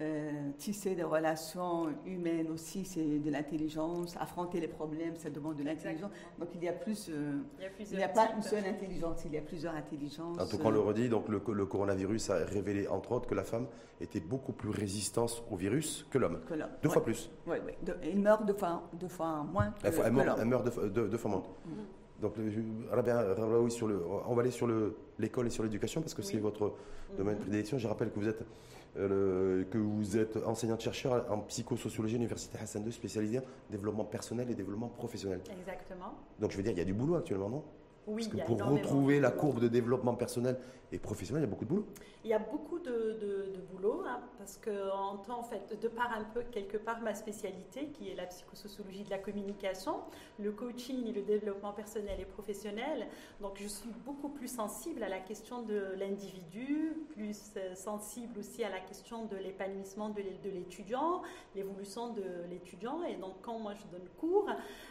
Euh, tisser des relations humaines aussi, c'est de l'intelligence. Affronter les problèmes, ça demande de l'intelligence. Donc il y a plus. euh, Il a n'y a pas types. une seule intelligence, il y a plusieurs intelligences. En tout cas, on le redit, donc le, le coronavirus a révélé entre autres que la femme était beaucoup plus résistante au virus que l'homme. que l'homme. Deux Ouais. fois plus. Oui, oui. De- il meurt deux fois, deux fois moins que, Elle, faut- elle que meurt, l'homme. elle meurt deux, fois- deux- deux fois moins. Donc, sur le, on va aller sur le- l'école et sur l'éducation parce que c'est votre domaine de prédilection. Je rappelle que vous êtes, euh, que vous êtes enseignante-chercheur en psychosociologie à l'Université Hassan II, spécialisée en développement personnel et développement professionnel. Exactement. Donc, je veux dire, il y a du boulot actuellement, non? Oui, Parce que pour retrouver la courbe de développement personnel et professionnel, il y a beaucoup de boulot. Il y a beaucoup de, boulot, hein, parce que en temps, en fait, de par un peu quelque part ma spécialité, qui est la psychosociologie de la communication, le coaching et le développement personnel et professionnel, donc je suis beaucoup plus sensible à la question de l'individu, plus euh, sensible aussi à la question de l'épanouissement de l'é- de l'étudiant, l'évolution de l'étudiant, et donc quand moi je donne cours,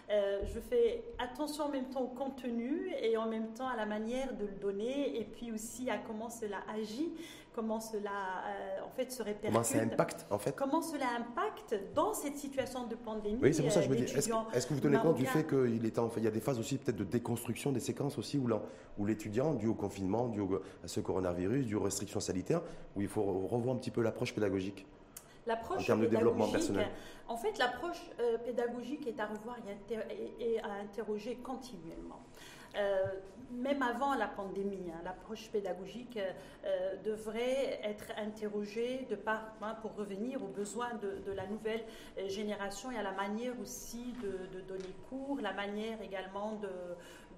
euh, je fais attention en même temps au contenu et en même temps à la manière de le donner et puis aussi à comment cela agit, comment cela euh, en fait se répercute. Comment ça impacte, en fait Comment cela impacte dans cette situation de pandémie Oui, c'est pour ça que je euh, me dis, est-ce que, vous tenez compte du fait qu'il est en fait, il y a des phases aussi peut-être de déconstruction des séquences aussi où, l'étudiant, dû au confinement, dû au- à ce coronavirus, dû aux restrictions sanitaires, où il faut revoir un petit peu l'approche pédagogique? L'approche En termes de développement pédagogique, personnel. En fait, l'approche euh, pédagogique est à revoir et, inter- et- et à interroger continuellement. Euh, même avant la pandémie, hein, l'approche pédagogique euh, euh, devrait être interrogée de par, hein, pour revenir aux besoins de, la nouvelle génération et à la manière aussi de, donner cours, la manière également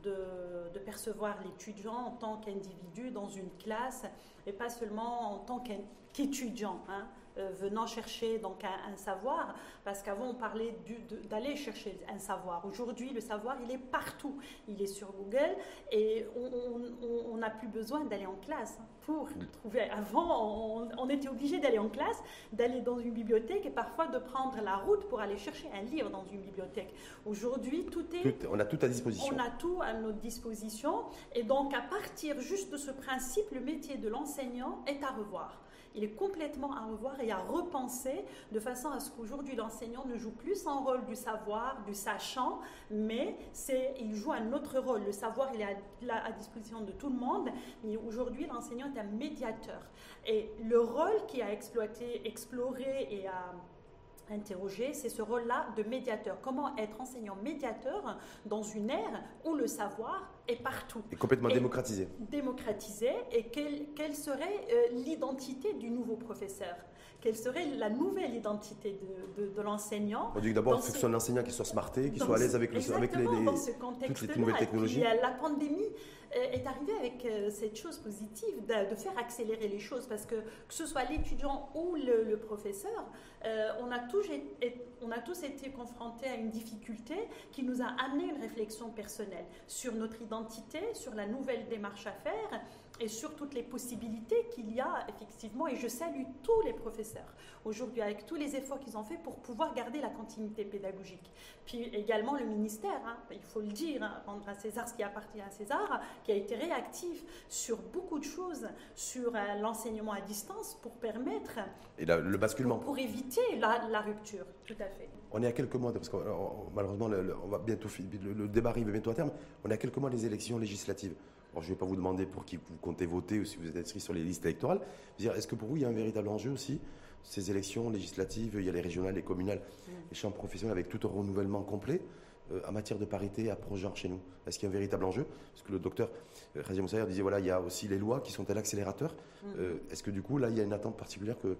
de, percevoir l'étudiant en tant qu'individu dans une classe et pas seulement en tant qu'étudiant. hein, euh, venant chercher donc un, un savoir, parce qu'avant on parlait d'aller chercher un savoir. Aujourd'hui, le savoir, il est partout. Il est sur Google et on n'a plus besoin d'aller en classe pour trouver. Avant, on, on était obligé d'aller en classe, d'aller dans une bibliothèque et parfois de prendre la route pour aller chercher un livre dans une bibliothèque. Aujourd'hui, tout est Tout- On a tout à disposition. on a tout à notre disposition et donc à partir juste de ce principe, le métier de l'enseignant est à revoir. Il est complètement à revoir et à repenser de façon à ce qu'aujourd'hui l'enseignant ne joue plus son rôle du savoir, du sachant, mais c'est, il joue un autre rôle. Le savoir, il est à, à disposition de tout le monde, mais aujourd'hui l'enseignant est un médiateur. Et le rôle qui a exploité, exploré et à interroger, c'est ce rôle-là de médiateur. Comment être enseignant médiateur dans une ère où le savoir est partout Et complètement Et- démocratisé. démocratisé et quelle, quelle serait euh, l'identité du nouveau professeur? Quelle serait la nouvelle identité de, de, l'enseignant. On dit d'abord, il faut que ce soit un enseignant qui soit smarté, qui soit à l'aise avec, le, avec les, les, dans ce toutes les nouvelles technologies. Et la pandémie est arrivée avec cette chose positive de, de, faire accélérer les choses parce que que ce soit l'étudiant ou le, professeur, on, a tous, on a tous été confrontés à une difficulté qui nous a amené une réflexion personnelle sur notre identité, sur la nouvelle démarche à faire et sur toutes les possibilités qu'il y a effectivement. Et je salue tous les professeurs aujourd'hui avec tous les efforts qu'ils ont fait pour pouvoir garder la continuité pédagogique. Puis également le ministère, hein, il faut le dire, hein, rendre à César ce qui appartient à César, qui a été réactif sur beaucoup de choses, sur euh, l'enseignement à distance pour permettre... Et le basculement. Pour, éviter la, rupture, tout à fait. On est à quelques mois, parce que malheureusement, on va bientôt, le, le débat arrive bientôt à terme, on est à quelques mois des élections législatives je ne vais pas vous demander pour qui vous comptez voter ou si vous êtes inscrit sur les listes électorales. Est-ce que pour vous, il y a un véritable enjeu aussi Ces élections législatives, il y a les régionales, les communales, les chambres professionnelles avec tout un renouvellement complet euh, en matière de parité, approche genre chez nous? Est-ce qu'il y a un véritable enjeu? Parce que le docteur euh, Razia Moussaïr disait voilà, il y a aussi les lois qui sont à l'accélérateur. Mm. Euh, est-ce que du coup, là, il y a une attente particulière que,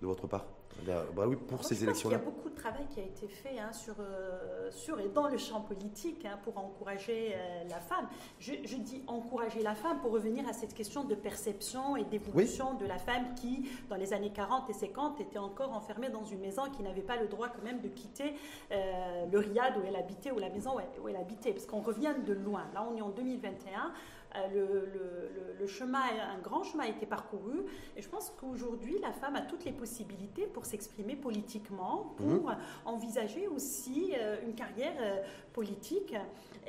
de votre part bah oui, pour ces élections-là. Il y a beaucoup de travail qui a été fait hein, sur, euh, sur et dans le champ politique hein, pour encourager euh, la femme. Je, dis encourager la femme pour revenir à cette question de perception et d'évolution de la femme qui, dans les années 40 et 50, était encore enfermée dans une maison qui n'avait pas le droit quand même de quitter euh, le riad où elle habitait ou la maison où elle, où elle habitait. Parce qu'on revient de loin. Là, on est en 2021. Euh, le, chemin, un grand chemin a été parcouru. Et je pense qu'aujourd'hui, la femme a toutes les possibilités pour s'exprimer politiquement, pour mhm. envisager aussi euh, une carrière euh, politique.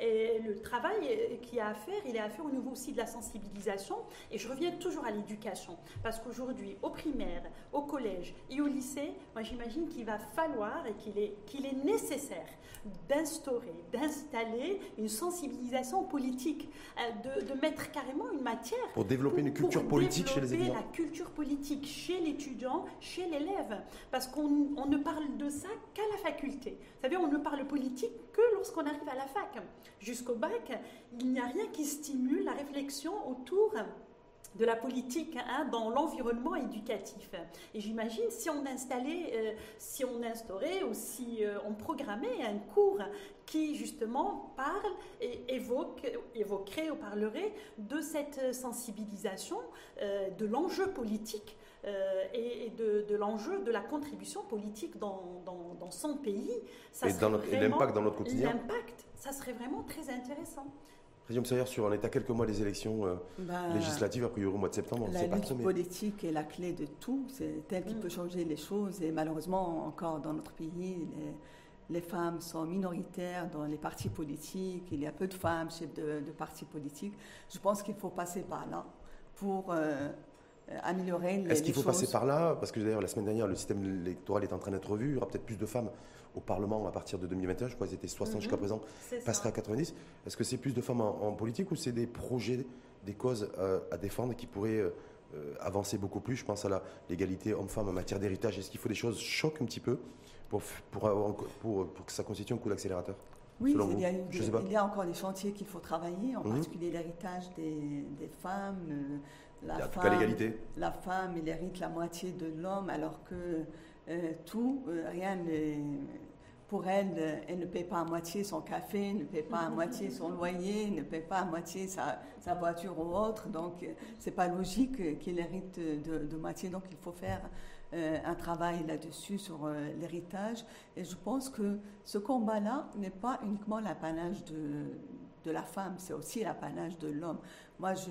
Et le travail qu'il y a à faire, il est à faire au niveau aussi de la sensibilisation. Et je reviens toujours à l'éducation. Parce qu'aujourd'hui, au primaire, au collège et au lycée, moi j'imagine qu'il va falloir et qu'il est, qu'il est nécessaire d'instaurer, d'installer une sensibilisation politique, de, de mettre carrément une matière. Pour développer une culture politique chez les étudiants. la culture politique chez l'étudiant, chez l'élève. Parce qu'on ne parle de ça qu'à la faculté. Vous savez, on ne parle politique que lorsqu'on arrive à la fac. Jusqu'au bac, il n'y a rien qui stimule la réflexion autour de la politique hein, dans l'environnement éducatif. Et j'imagine si on installait, euh, si on instaurait ou si euh, on programmait un cours qui justement parle et évoque, évoquerait ou parlerait de cette sensibilisation, euh, de l'enjeu politique et de, l'enjeu de la contribution politique dans, dans, son pays. Ça et l'impact dans notre quotidien. L'impact, ça serait vraiment très intéressant. Président Sayer, sur on est à quelques mois des élections euh, bah, législatives, a priori au mois de septembre. La lutte politique est la clé de tout. C'est elle qui mm. peut changer les choses. Et malheureusement, encore dans notre pays, les, femmes sont minoritaires dans les partis politiques. Il y a peu de femmes chefs de, partis politiques. Je pense qu'il faut passer par là pour euh, améliorer les, Est-ce qu'il faut passer par là Parce que d'ailleurs, la semaine dernière, le système électoral est en train d'être revu. Il y aura peut-être plus de femmes au Parlement à partir de 2021. Je crois qu'ils étaient 60 jusqu'à mhm. présent, passerait à 90. Est-ce que c'est plus de femmes en, politique ou c'est des projets, des causes euh, à défendre qui pourraient euh, euh, avancer beaucoup plus? Je pense à l'égalité homme-femme en matière d'héritage. Est-ce qu'il faut des choses choquent un petit peu pour, pour, pour, que ça constitue un coup d'accélérateur oui, il y, a, il y, a, encore des chantiers qu'il faut travailler, en mhm. particulier l'héritage des, des, femmes. La, femme, l'égalité. la femme, il hérite la moitié de l'homme, alors que euh, tout, euh, rien pour elle, euh, elle ne paie pas à moitié son café, ne paie pas à moitié son loyer, ne paie pas à moitié sa, voiture ou autre. Donc, c'est pas logique qu'il hérite de, moitié. Donc, il faut faire un travail là-dessus sur l'héritage. Et je pense que ce combat-là n'est pas uniquement l'apanage de, de la femme, c'est aussi l'apanage de l'homme. Moi, je,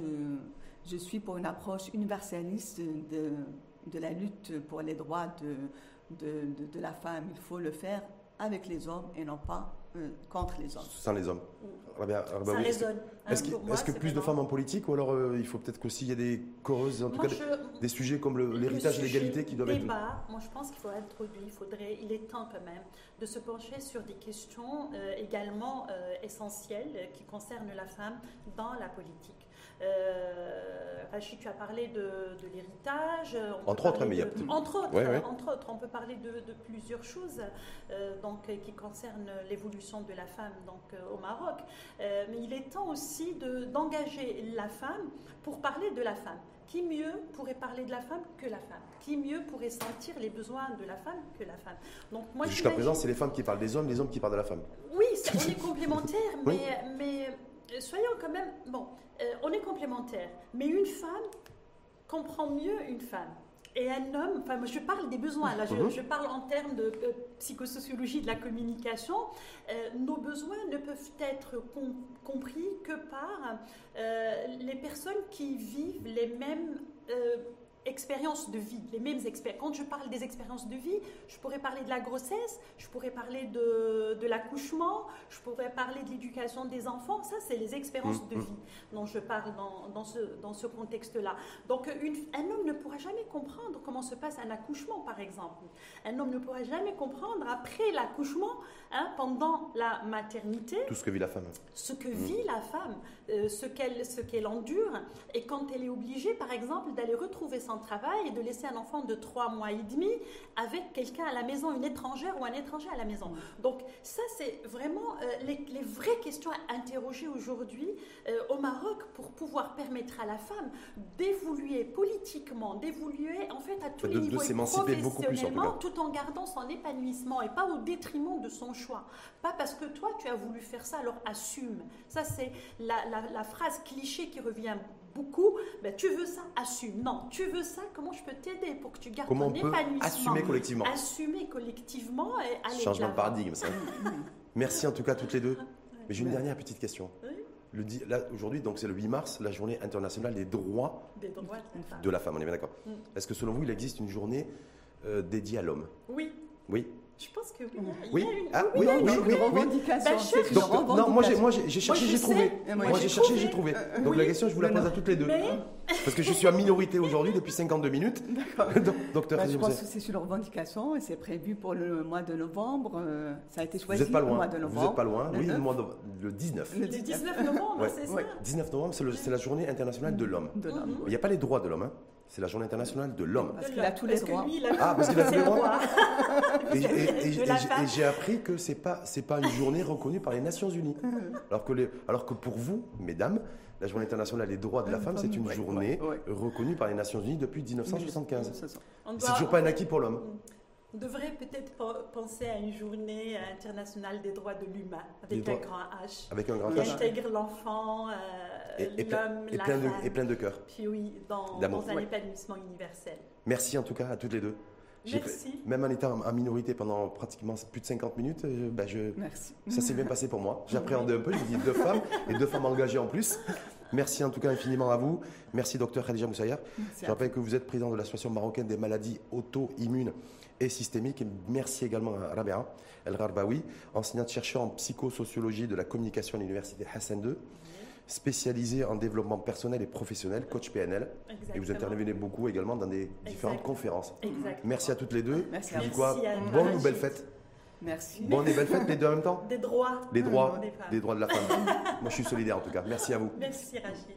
je suis pour une approche universaliste de de la lutte pour les droits de, de, de, la femme. Il faut le faire avec les hommes et non pas euh, contre les hommes. Sans les hommes. Mm. Ça résonne. Est-ce que, que plus de femmes en politique ou alors euh, il faut peut-être qu'aussi il y ait des causes, en tout cas des, sujets comme l'héritage et l'égalité qui doivent débat, Moi je pense qu'il faut introduire, il, faudrait, il est temps quand même de se pencher sur des questions euh, également essentielles qui concernent la femme dans la politique. Rachid, tu as parlé de, l'héritage. Entre autres, mais il y a entre autres, entre autres, on peut parler de, plusieurs choses donc, qui concernent l'évolution de la femme donc, au Maroc. mais il est temps aussi d'engager la femme pour parler de la femme. Qui mieux pourrait parler de la femme que la femme? Qui mieux pourrait sentir les besoins de la femme que la femme? Donc moi, Jusqu'à présent, c'est les femmes qui parlent des hommes, les hommes qui parlent de la femme. Oui, on est complémentaires, mais, mais euh, soyons quand même... Bon, euh, on est complémentaires, mais une femme comprend mieux une femme et un homme, enfin moi je parle des besoins, là je, mhm. parle en termes de euh, psychosociologie de la communication, euh, nos besoins ne peuvent être compris que par euh, les personnes qui vivent les mêmes expériences de vie, les mêmes expériences. Quand je parle des expériences de vie, je pourrais parler de la grossesse, je pourrais parler de, de l'accouchement, je pourrais parler de l'éducation des enfants. Ça, c'est les expériences de mm, mm. vie dont je parle dans, dans ce, dans ce contexte-là. Donc, une, un homme ne pourra jamais comprendre comment se passe un accouchement, par exemple. Un homme ne pourra jamais comprendre après l'accouchement, hein, pendant la maternité. Tout ce que vit la femme. Ce que vit la femme, euh, ce qu'elle ce qu'elle endure, et quand elle est obligée, par exemple, d'aller retrouver son travail et de laisser un enfant de trois mois et demi avec quelqu'un à la maison, une étrangère ou un étranger à la maison. Donc ça, c'est vraiment euh, les, vraies questions à interroger aujourd'hui euh, au Maroc pour pouvoir permettre à la femme d'évoluer politiquement, d'évoluer en fait à tous les niveaux de beaucoup plus, en tout en gardant son épanouissement et pas au détriment de son choix. Pas parce que toi tu as voulu faire ça, alors assume. Ça c'est la, la phrase cliché qui revient beaucoup, ben, tu veux ça, assume. Non, tu veux ça, comment je peux t'aider pour que tu gardes comment ton on peut Assumer collectivement. Assumer collectivement et aller Changement de paradigme, ça. *laughs* Merci en tout cas toutes les deux. Mais j'ai une dernière petite question. Le, là, aujourd'hui, donc c'est le 8 mars, la journée internationale des droits, de la femme. On est bien d'accord. Mm. Est-ce que selon vous, il existe une journée euh, dédiée à l'homme? Oui. Oui? Je pense que oui. Oui, ah, oui, oui, oui, non, moi j'ai cherché, j'ai trouvé. Moi j'ai cherché, j'ai trouvé. Donc la question, je vous la pose à toutes les deux. Parce que je suis en minorité aujourd'hui depuis 52 minutes. D'accord. *laughs* Docteur, je pense que c'est une revendication et c'est prévu pour le mois de novembre. Euh, ça a été choisi vous êtes pas loin. le mois de novembre. Vous n'êtes pas loin, oui, le, mois de, le 19. Le 19 novembre, c'est ça 19 novembre, c'est la journée internationale de l'homme. Il n'y a pas les droits de l'homme. C'est la journée internationale de l'homme. Parce qu'il a tous les droits. Ah, parce qu'il a tous les droits. Et, *laughs* j'ai appris que c'est pas c'est pas une journée reconnue par les Nations Unies. Alors que les, alors que pour vous, mesdames, la journée internationale des droits de la femme, c'est une journée reconnue par les Nations Unies depuis 1975. C'est toujours pas un acquis pour l'homme. On devrait peut-être penser à une journée internationale des droits de l'humain avec un grand H. Avec un grand H. Qui intègre l'enfant, euh, l'homme, la plein De, et plein de cœur. Puis oui, dans, dans un épanouissement universel. Merci en tout cas à toutes les deux. Merci. Même en étant en minorité pendant pratiquement plus de 50 minutes, euh, ben je, Merci. ça s'est bien passé pour moi. J'appréhendais un peu, je dis deux *laughs* femmes et deux femmes engagées en plus. Merci en tout cas infiniment à vous. Merci docteur Khadija Moussaïar. Je rappelle que vous êtes président de l'Association marocaine des maladies auto-immunes et systémiques. merci également à Rabia El Rarbaoui, enseignante-chercheur en psychosociologie de la communication à l'Université Hassan II spécialisé en développement personnel et professionnel, coach PNL. Et vous intervenez beaucoup également dans des différentes conférences. Merci à toutes les deux. Merci à vous. quoi Bonne ou belle fête? Merci. Bonne et belle fête, les deux en même temps? Des droits. Les droits, des droits de la femme. Moi, je suis solidaire en tout cas. Merci à vous. Merci, Rachid.